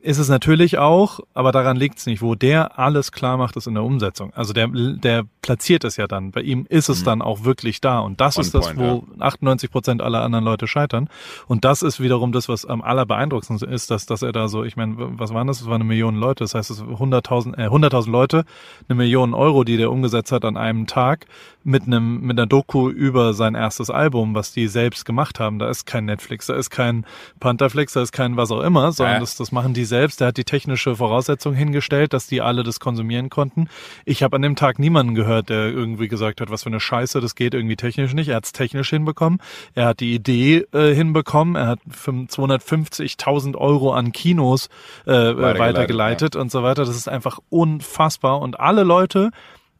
ist es natürlich auch, aber daran liegt es nicht. Wo der alles klar macht, ist in der Umsetzung. Also der, der platziert es ja dann. Bei ihm ist es dann auch wirklich da. Und das Mhm. On ist das, point, wo 98 Prozent aller anderen Leute scheitern. Und das ist wiederum das, was am allerbeeindruckendsten ist, dass, dass er da so, ich meine, was waren das? Es waren eine Million Leute. Das heißt, es sind 100.000 äh, 100.000 Leute, eine Million Euro, die der umgesetzt hat an einem Tag mit einem, mit einer Doku über sein erstes Album, was die selbst gemacht haben. Da ist kein Netflix, da ist kein Pantherflix, da ist kein was auch immer, sondern Ja. das, das machen die selbst. Der hat die technische Voraussetzung hingestellt, dass die alle das konsumieren konnten. Ich habe an dem Tag niemanden gehört, der irgendwie gesagt hat, was für eine Scheiße, das geht irgendwie technisch nicht. Er hat es technisch hinbekommen. Er hat die Idee äh, hinbekommen. Er hat 250.000 Euro an Kinos äh, weitergeleitet, Weitergeleitet, und so weiter. Das ist einfach unfassbar. Und alle Leute,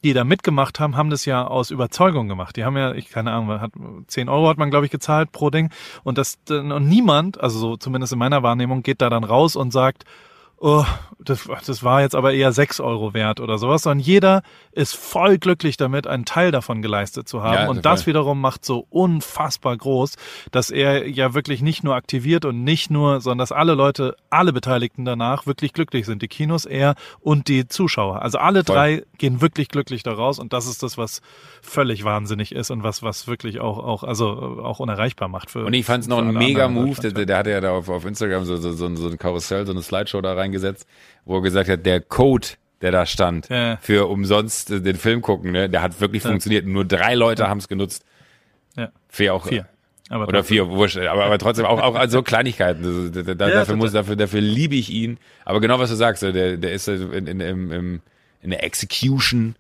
die da mitgemacht haben, haben das ja aus Überzeugung gemacht. Die haben ja, ich keine Ahnung, hat 10 Euro hat man glaube ich gezahlt pro Ding und das und niemand, also so zumindest in meiner Wahrnehmung, geht da dann raus und sagt, oh, das, das war jetzt aber eher 6 Euro wert oder sowas, sondern jeder ist voll glücklich damit, einen Teil davon geleistet zu haben. Ja, und total. das wiederum macht so unfassbar groß, dass er ja wirklich nicht nur aktiviert und nicht nur, sondern dass alle Leute, alle Beteiligten danach wirklich glücklich sind. Die Kinos, er und die Zuschauer. Also alle Voll. drei gehen wirklich glücklich daraus und das ist das, was völlig wahnsinnig ist und was, was wirklich auch, auch, also auch unerreichbar macht für Und ich fand es noch ein mega Move, der, der hatte ja da auf, auf Instagram so, so, so, so ein Karussell, so eine Slideshow da reingesetzt, wo er gesagt hat, der Code, der da stand, Ja. für umsonst äh, den Film gucken, ne, der hat wirklich funktioniert. Nur drei Leute haben es genutzt. Ja, Vier auch. vier. Aber Oder vier, wurscht, aber, aber trotzdem auch, auch also Kleinigkeiten. Da, da, da, Ja, dafür muss, dafür, dafür liebe ich ihn. Aber genau was du sagst, der, der ist in, in, in, in der Execution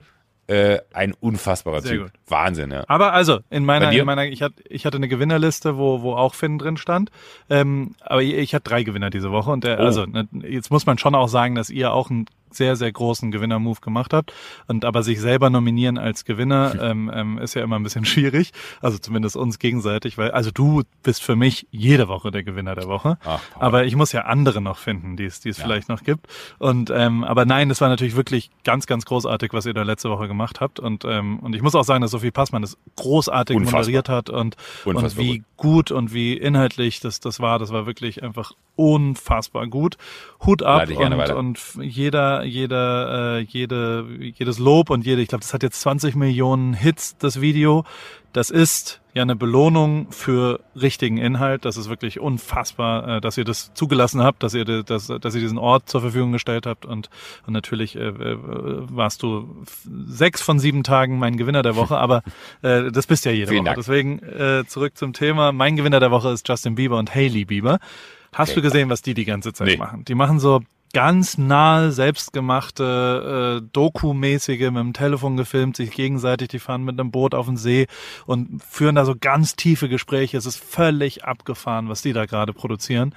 äh, ein unfassbarer Sehr Typ. gut. Wahnsinn, ja. Aber also, in meiner, in meiner, ich hatte, ich hatte eine Gewinnerliste, wo, wo auch Finn drin stand. Ähm, aber ich, ich hatte drei Gewinner diese Woche und der, Oh. also, ne, jetzt muss man schon auch sagen, dass ihr auch einen sehr, sehr großen Gewinner-Move gemacht habt. Und aber sich selber nominieren als Gewinner ähm, ähm, ist ja immer ein bisschen schwierig. Also zumindest uns gegenseitig, weil, also du bist für mich jede Woche der Gewinner der Woche. Ach, aber ich muss ja andere noch finden, die es, die es vielleicht noch gibt. Und ähm, aber nein, das war natürlich wirklich ganz, ganz großartig, was ihr da letzte Woche gemacht habt. Und ähm, und ich muss auch sagen, dass Sophie Passmann das großartig Unfassbar. moderiert hat und und wie gut und wie inhaltlich das das war. Das war wirklich einfach unfassbar gut. Hut ab und, und jeder, jeder, äh, jede, jedes Lob und jede, ich glaube, das hat jetzt 20 Millionen Hits, das Video. Das ist ja eine Belohnung für richtigen Inhalt. Das ist wirklich unfassbar, äh, dass ihr das zugelassen habt, dass ihr, dass, dass ihr diesen Ort zur Verfügung gestellt habt. Und, und natürlich äh, äh, warst du sechs von sieben Tagen mein Gewinner der Woche, aber äh, das bist ja jede Vielen Woche. Dank. Deswegen äh, zurück zum Thema. Mein Gewinner der Woche ist Justin Bieber und Hailey Bieber. Hast Okay. du gesehen, was die die ganze Zeit Nee. machen? Die machen so ganz nahe, selbstgemachte, äh, Doku-mäßige, mit dem Telefon gefilmt, sich gegenseitig, die fahren mit einem Boot auf den See und führen da so ganz tiefe Gespräche. Es ist völlig abgefahren, was die da gerade produzieren.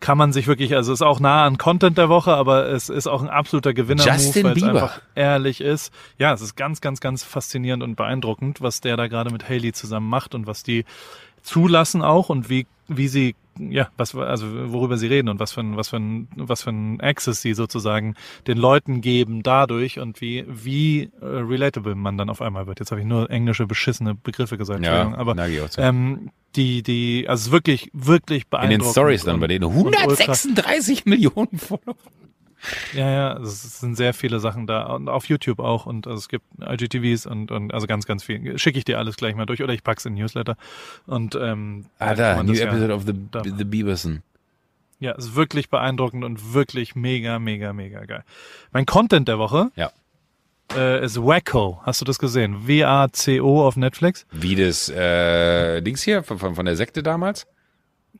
Kann man sich wirklich, also es ist auch nah an Content der Woche, aber es ist auch ein absoluter Justin weil es einfach ehrlich ist. Ja, es ist ganz, ganz, ganz faszinierend und beeindruckend, was der da gerade mit Haley zusammen macht und was die zulassen auch und wie wie sie ja was also worüber sie reden und was für ein was für ein was für ein Access sie sozusagen den Leuten geben dadurch und wie wie äh, relatable man dann auf einmal wird. Jetzt habe ich nur englische beschissene Begriffe gesagt Ja, aber ähm, die die also wirklich wirklich In beeindruckend den Stories dann bei denen. und ultra- 136 Millionen Follower. Ja, ja, es sind sehr viele Sachen da und auf YouTube auch und also es gibt IGTVs und, und also ganz, ganz viel. Schicke ich dir alles gleich mal durch oder ich pack's in Newsletter und ähm, Ah, da, New ja- Episode of the, da the Bieberson. Ja, es ist wirklich beeindruckend und wirklich mega, mega, mega geil. Mein Content der Woche Ja. äh, ist Wacko. Hast du das gesehen? W-A-C-O auf Netflix. Wie das äh, Dings hier von, von, von der Sekte damals?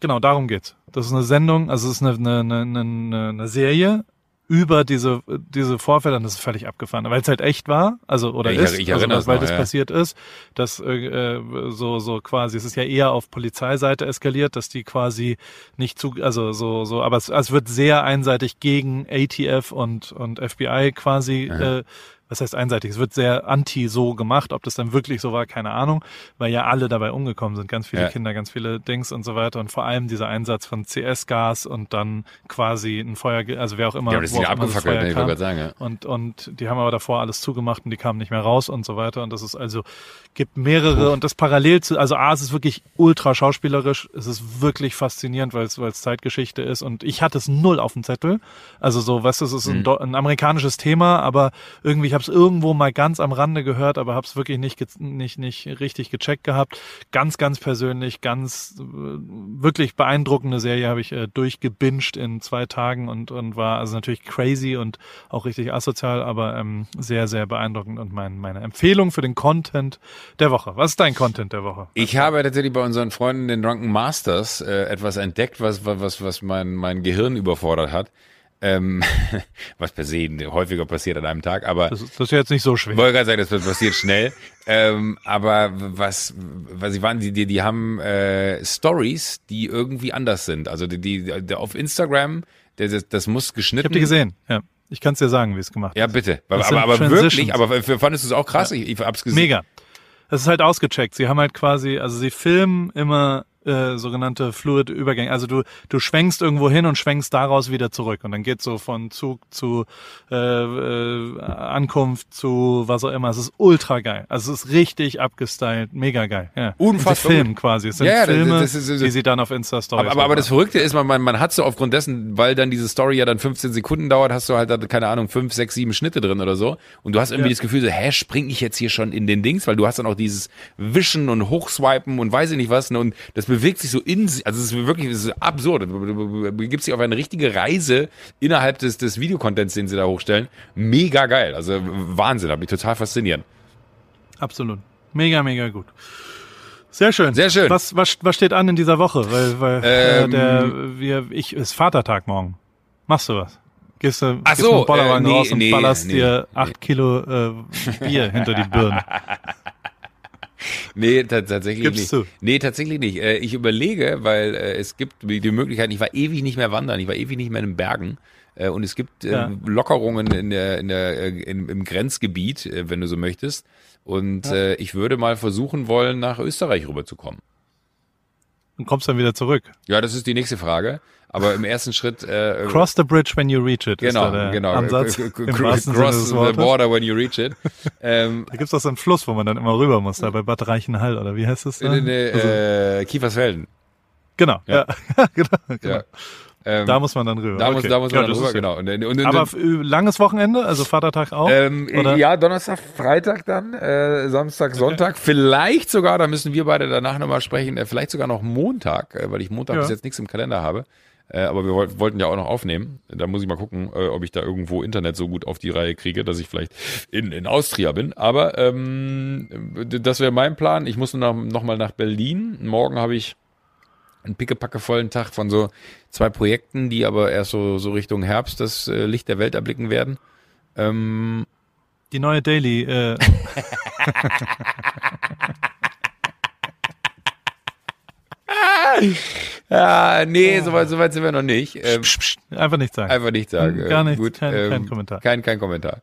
Genau, darum geht's. Das ist eine Sendung, also es ist eine, eine, eine, eine Serie über diese diese Vorfälle und das ist völlig abgefahren, weil es halt echt war, also oder Ich- ist, ich also, weil noch, das ja. passiert ist, dass äh, so so quasi, es ist ja eher auf Polizeiseite eskaliert, dass die quasi nicht zu, also so so, aber es, es wird sehr einseitig gegen ATF und und FBI quasi. Äh, was heißt einseitig? Es wird sehr anti so gemacht. Ob das dann wirklich so war, keine Ahnung, weil ja alle dabei umgekommen sind. Ganz viele Ja. Kinder, ganz viele Dings und so weiter. Und vor allem dieser Einsatz von CS-Gas und dann quasi ein Feuer, also wer auch immer. Ja, das ist ja abgefackelt, ne? ich wollte sagen, ja. Und, und die haben aber davor alles zugemacht und die kamen nicht mehr raus und so weiter. Und das ist also, gibt mehrere und das parallel zu, also A, es ist wirklich ultra schauspielerisch. Es ist wirklich faszinierend, weil es, weil es Zeitgeschichte ist. Und ich hatte es null auf dem Zettel. Also so, weißt du, es ist Mhm. ein, ein amerikanisches Thema, aber irgendwie, ich habe es irgendwo mal ganz am Rande gehört, aber habe es wirklich nicht, nicht, nicht richtig gecheckt gehabt. Ganz, ganz persönlich, ganz äh, wirklich beeindruckende Serie habe ich äh, durchgebinged in zwei Tagen und, und war also natürlich crazy und auch richtig asozial, aber ähm, sehr, sehr beeindruckend und mein, meine Empfehlung für den Content der Woche. Was ist dein Content der Woche? Ich habe tatsächlich bei unseren Freunden, den Drunken Masters, äh, etwas entdeckt, was, was, was mein, mein Gehirn überfordert hat. Ähm, was per se häufiger passiert an einem Tag, aber Das ist, das ist jetzt nicht so schwer. Ich wollte gerade sagen, das passiert schnell. ähm, aber was, was sie waren, die, die, die haben äh, Stories, die irgendwie anders sind. Also die, die, die auf Instagram, das, das muss Ich geschnitten. habe die gesehen, ja. Ich kann es dir sagen, wie es gemacht Ja, ist. bitte. Aber, Das aber, aber wirklich, aber für- fandest du es auch krass? Ich, ich hab's gesehen. Mega. Das ist halt ausgecheckt. Sie haben halt quasi, also sie filmen immer äh, sogenannte Fluid Übergänge. Also du du schwenkst irgendwo hin und schwenkst daraus wieder zurück und dann geht so von Zug zu äh, äh, Ankunft zu was auch immer. Es ist ultra geil. Also es ist richtig abgestylt, mega geil. Ja. Unfassbar filmen quasi. Es sind Ja, ja, das- Filme, das ist- die sie dann auf Insta Stories. Aber, aber, aber das Verrückte ist, man, man, man hat so aufgrund dessen, weil dann diese Story ja dann 15 Sekunden dauert, hast du halt, keine Ahnung, 5, 6, 7 Schnitte drin oder so. Und du hast irgendwie Ja. das Gefühl, so, hä, spring ich jetzt hier schon in den Dings? Weil du hast dann auch dieses Wischen und Hochswipen und weiß ich nicht was. ne, Und das bewegt sich so in sich. Also es ist wirklich es ist absurd. Du, begibst dich auf eine richtige Reise innerhalb des, des Videocontents, den sie da hochstellen. Mega geil. Also Wahnsinn, hat mich total fasziniert. Absolut. Mega, mega gut. Sehr schön. Sehr schön. Was, was, was steht an in dieser Woche? Weil, weil äh, Ähm, der, wir, ich, ist Vatertag morgen. Machst du was? Gehst du, Ach gehst so, mit dem Bollerwagen äh, nee, raus und nee, ballerst nee, dir nee. acht Kilo äh, Bier hinter die Birne. Nee, ta- tatsächlich Gibst nicht. du? Nee, tatsächlich nicht. Äh, ich überlege, weil äh, es gibt die Möglichkeit, ich war ewig nicht mehr wandern, ich war ewig nicht mehr in den Bergen. Äh, und es gibt Ja. Lockerungen in der, in der, in, im Grenzgebiet, wenn du so möchtest. Und äh, ich würde mal versuchen wollen, nach Österreich rüberzukommen. Und kommst dann wieder zurück. Ja, das ist die nächste Frage. Aber im ersten Schritt äh, Cross the bridge when you reach it. ist genau, da der genau. Ansatz. C- c- Im Sinne Cross des the border when you reach it. ähm, Da gibt's doch so einen Fluss, wo man dann immer rüber muss, da bei Bad Reichenhall, oder wie heißt das? Da? in, in, Also, äh, Kiefersfelden. genau, ja. Ja. genau, genau. Ja. Ähm, Da muss man dann rüber. da muss, okay. da muss Ja, man das rüber, ist ja- genau. Und, und, und, Aber äh, langes Wochenende, also Vatertag auch? Ähm, Oder? ja, Donnerstag, Freitag dann, äh, Samstag, Sonntag, vielleicht sogar, da müssen wir beide danach nochmal sprechen, äh, vielleicht sogar noch Montag, äh, weil ich Montag Ja. bis jetzt nichts im Kalender habe. Äh, aber wir woll- wollten ja auch noch aufnehmen. Da muss ich mal gucken, äh, ob ich da irgendwo Internet so gut auf die Reihe kriege, dass ich vielleicht in, in Austria bin. Aber ähm, das wäre mein Plan. Ich muss noch, noch mal nach Berlin. Morgen habe ich einen pickepackevollen Tag von so zwei Projekten, die aber erst so, so Richtung Herbst das äh, Licht der Welt erblicken werden. Ähm, Die neue Daily. Äh, Ja, nee, soweit so weit sind wir noch nicht. Ähm, psch, psch, einfach nicht sagen. einfach nicht sagen. Hm, Gar Äh, nichts, kein- kein Kommentar. Kein, kein Kommentar.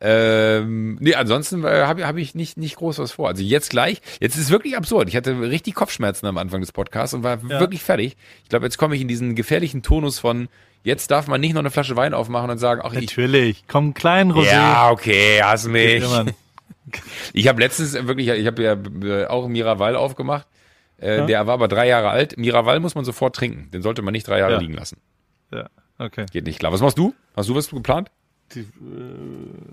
Ähm, nee, ansonsten äh, habe hab ich nicht, nicht groß was vor. Also jetzt gleich, jetzt ist es wirklich absurd. Ich hatte richtig Kopfschmerzen am Anfang des Podcasts und war Ja. wirklich fertig. Ich glaube, jetzt komme ich in diesen gefährlichen Tonus von, jetzt darf man nicht noch eine Flasche Wein aufmachen und sagen, ach, ich, Natürlich. Komm, kleinen Rosé. ja, okay, hast mich. Ich habe letztens wirklich, ich habe ja äh, auch Miraval aufgemacht. Äh, Ja. Der war aber drei Jahre alt. Miraval muss man sofort trinken. Den sollte man nicht drei Jahre Ja. liegen lassen. Ja, okay. Geht nicht klar. Was machst du? Hast du was geplant? Die, äh,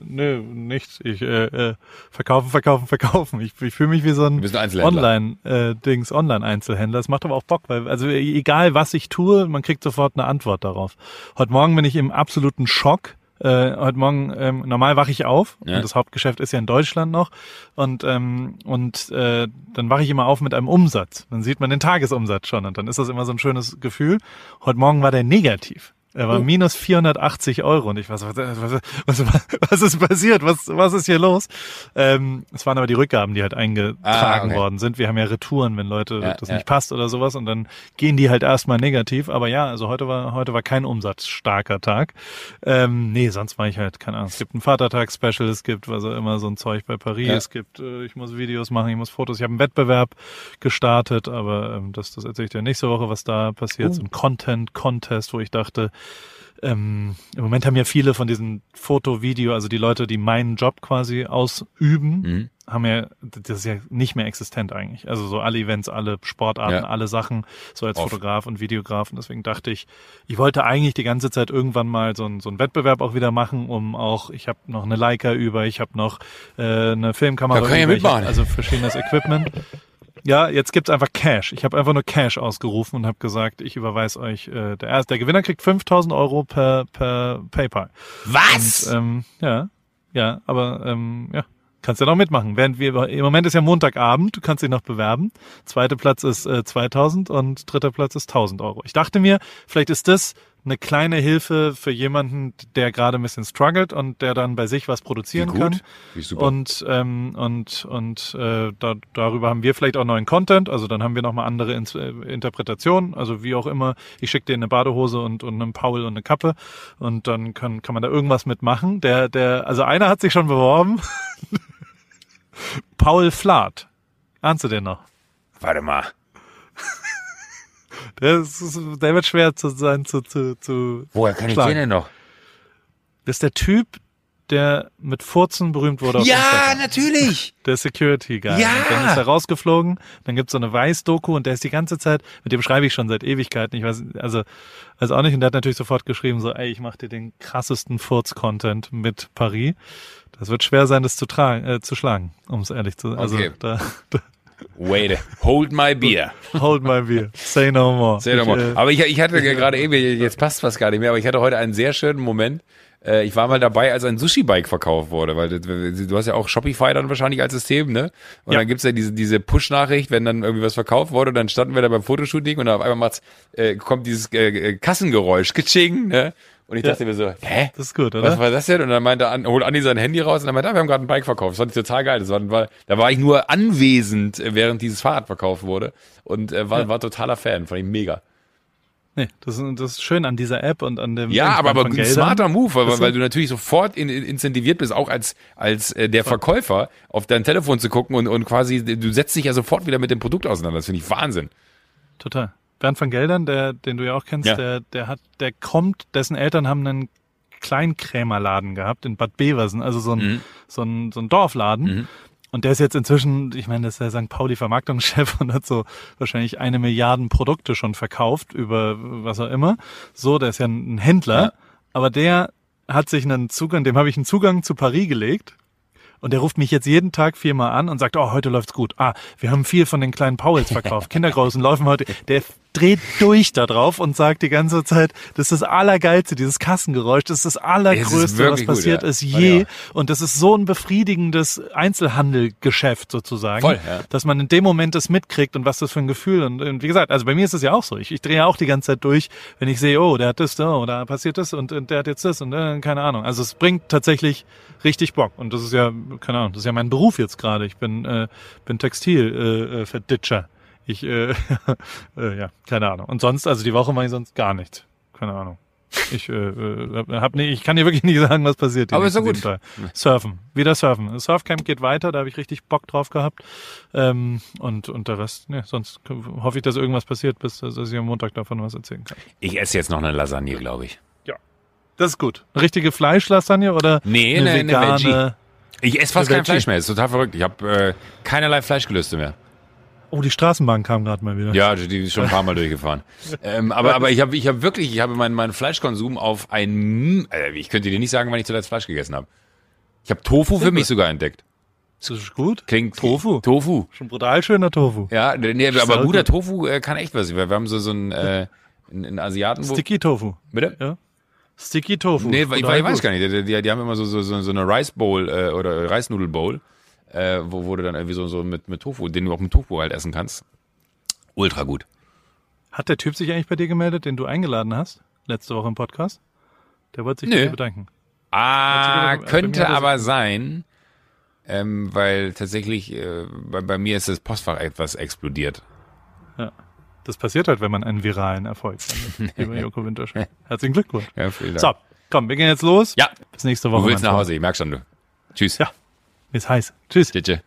nö, nichts. Ich äh, äh, verkaufen, verkaufen, verkaufen. Ich, ich fühle mich wie so ein ein. Online-Dings, Online-Einzelhändler. Es macht aber auch Bock, weil, also egal was ich tue, man kriegt sofort eine Antwort darauf. Heute Morgen bin ich im absoluten Schock. Äh, heute Morgen, ähm, normal wache ich auf Ja. und das Hauptgeschäft ist ja in Deutschland noch und ähm, und äh, dann wache ich immer auf mit einem Umsatz. Dann sieht man den Tagesumsatz schon und dann ist das immer so ein schönes Gefühl. Heute Morgen war der negativ. Er war Oh. minus 480 Euro und ich weiß, was, was, was, was ist passiert? Was, was ist hier los? Ähm, es waren aber die Rückgaben, die halt eingetragen Ah, okay. worden sind. Wir haben ja Retouren, wenn Leute Ja, das ja. nicht passt oder sowas und dann gehen die halt erstmal negativ. Aber ja, also heute war heute war kein umsatzstarker Tag. Ähm, nee, sonst war ich halt, keine Ahnung. Es gibt ein Vatertag-Special, es gibt was auch immer so ein Zeug bei Paris, Ja. es gibt, äh, ich muss Videos machen, ich muss Fotos, ich habe einen Wettbewerb gestartet, aber ähm, das, das erzähle ich dir nächste Woche, was da passiert. Uh. So ein Content-Contest, wo ich dachte, ähm, im Moment haben ja viele von diesen Foto, Video, also die Leute, die meinen Job quasi ausüben, Mhm. haben ja, das ist ja nicht mehr existent eigentlich. Also so alle Events, alle Sportarten, Ja. alle Sachen, so als Oft. Fotograf und Videograf. Und deswegen dachte ich, ich wollte eigentlich die ganze Zeit irgendwann mal so, ein, so einen Wettbewerb auch wieder machen, um auch, ich habe noch eine Leica über, ich habe noch äh, eine Filmkamera Da kann über, ich hab mitmachen. also verschiedenes Equipment. Ja, jetzt gibt's einfach Cash. Ich habe einfach nur Cash ausgerufen und habe gesagt, ich überweise euch, äh, der, erste, der Gewinner kriegt 5000 Euro per, per PayPal. Was? Und, ähm, ja, ja, aber ähm, ja, kannst ja noch mitmachen. Während wir im Moment ist ja Montagabend, du kannst dich noch bewerben. Zweiter Platz ist äh, 2000 und dritter Platz ist 1000 Euro. Ich dachte mir, vielleicht ist das eine kleine Hilfe für jemanden, der gerade ein bisschen struggelt und der dann bei sich was produzieren Wie gut. kann. Wie super. Und ähm, und und äh, da, darüber haben wir vielleicht auch neuen Content. Also dann haben wir noch mal andere Ins äh, Interpretationen. Also wie auch immer. Ich schicke dir eine Badehose und und einen Paul und eine Kappe und dann kann kann man da irgendwas mitmachen. Der der also einer hat sich schon beworben. Paul Flath. Ahnst du den noch? Warte mal. Der, ist, der wird schwer zu sein zu zu zu. Woher kann ich schlagen. den denn noch? Das ist der Typ, der mit Furzen berühmt wurde auf Ja, natürlich. Der Security Guy. Ja! Und dann ist er rausgeflogen, dann gibt's so eine Weiß-Doku und der ist die ganze Zeit, mit dem schreibe ich schon seit Ewigkeiten, ich weiß, also, weiß auch nicht, und der hat natürlich sofort geschrieben, so, ey, ich mache dir den krassesten Furz-Content mit Paris. Das wird schwer sein, das zu tragen, äh, zu schlagen, um es ehrlich zu Also Okay. da, da, Wait, hold my beer. hold my beer. Say no more. Normal. Ich, äh, Aber ich, ich hatte ja gerade eben, jetzt passt fast gar nicht mehr, aber ich hatte heute einen sehr schönen Moment. Äh, Ich war mal dabei, als ein Sushi-Bike verkauft wurde, weil du hast ja auch Shopify dann wahrscheinlich als System, ne? Und Ja. dann gibt's ja diese, diese Push-Nachricht, wenn dann irgendwie was verkauft wurde, dann standen wir da beim Fotoshooting und auf einmal macht's, äh, kommt dieses äh, Kassengeräusch, kitsching, ne? Und ich Ja. dachte mir so, hä? das ist gut, Was oder? war das denn? Und dann meinte An, holt Andi sein Handy raus und dann meinte, ah, wir haben gerade ein Bike verkauft. Das fand ich total geil. Das war, da war ich nur anwesend, äh, während dieses Fahrrad verkauft wurde und äh, war, Ja. war totaler Fan. Fand ich mega. Nee, das, ist- das ist schön an dieser App und an dem Ja, Ding aber, aber ein Geldern. smarter Move, weil, weil du natürlich sofort in, in, incentiviert bist, auch als, als äh, der Verkäufer auf dein Telefon zu gucken und, und quasi, du setzt dich ja sofort wieder mit dem Produkt auseinander. Das finde ich Wahnsinn. Total. Bernd van Geldern, der, den du ja auch kennst, Ja. der, der hat, der kommt, dessen Eltern haben einen Kleinkrämerladen gehabt in Bad Beversen, also so ein, Mhm. so ein, so ein Dorfladen. Und der ist jetzt inzwischen, ich meine, das ist der St. Pauli Vermarktungschef und hat so wahrscheinlich eine Milliarden Produkte schon verkauft über was auch immer. So, der ist ja ein Händler, Ja. aber der hat sich einen Zugang, dem habe ich einen Zugang zu Paris gelegt. Und der ruft mich jetzt jeden Tag viermal an und sagt, oh, heute läuft's gut. Ah, wir haben viel von den kleinen Pauls verkauft. Kindergrößen laufen heute. Der dreht durch da drauf und sagt die ganze Zeit, das ist das Allergeilste, dieses Kassengeräusch, das ist das Allergrößte, was wirklich gut, passiert ja. ist je. ja. Und das ist so ein befriedigendes Einzelhandelgeschäft sozusagen, Voll, ja. dass man in dem Moment das mitkriegt und was das für ein Gefühl. Und, und wie gesagt, also bei mir ist es ja auch so. Ich, ich drehe ja auch die ganze Zeit durch, wenn ich sehe, oh, der hat das, oh, da passiert das und, und der hat jetzt das und äh, keine Ahnung. Also es bringt tatsächlich richtig Bock. Und das ist ja, keine Ahnung, das ist ja mein Beruf jetzt gerade. Ich bin, äh, bin Textil äh, äh. Ich, äh, äh, ja, keine Ahnung. Und sonst, also die Woche mache ich sonst gar nichts. Keine Ahnung. Ich, äh, äh, hab nicht, ich kann dir wirklich nicht sagen, was passiert. Aber ist nächsten gut. Tage. Surfen, wieder surfen. Das Surfcamp geht weiter, da habe ich richtig Bock drauf gehabt. Ähm, und, und der Rest, ne, sonst hoffe ich, dass irgendwas passiert, bis dass ich am Montag davon was erzählen kann. Ich esse jetzt noch eine Lasagne, glaube ich. Das ist gut. Eine richtige Fleischlasagne oder Nee, eine eine- eine vegane? Veggie. Ich esse fast Eine kein. Fleisch mehr. Das ist total verrückt. Ich habe äh, keinerlei Fleischgelüste mehr. Oh, die Straßenbahn kam gerade mal wieder. Ja, die ist schon ein paar Mal durchgefahren. Ähm, aber, aber ich habe ich hab wirklich, ich habe meinen, meinen Fleischkonsum auf ein, äh, ich könnte dir nicht sagen, wann ich zuletzt Fleisch gegessen habe. Ich habe Tofu für mich sogar entdeckt. Das ist gut. Klingt Tofu. Tofu. Schon brutal schöner Tofu. Ja, nee, aber guter gut. Tofu äh, kann echt was. Wir, wir haben so so einen, äh, einen, Asiaten, Sticky Tofu. bitte? Ja. Sticky Tofu. Nee, ich, ich weiß gar nicht. Die, die, die haben immer so, so, so, so eine Rice Bowl äh, oder Reisnudel Bowl, äh, wo, wo du dann irgendwie so, so mit, mit Tofu, den du auch mit Tofu halt essen kannst. Ultra gut. Hat der Typ sich eigentlich bei dir gemeldet, den du eingeladen hast? Letzte Woche im Podcast? Der wollte sich bei dir bedanken. Ah, Hat bei könnte hat er aber sein, ähm, weil tatsächlich äh, bei, bei mir ist das Postfach etwas explodiert. Ja. Das passiert halt, wenn man einen viralen Erfolg findet. Lieber Joko Winterscheid. Herzlichen Glückwunsch. Ja, vielen Dank. So, komm, wir gehen jetzt los. Ja, Bis nächste Woche. du willst nach. Hause, ich merk schon. Du. Tschüss. Ja. Ist heiß. Tschüss. Tschüss.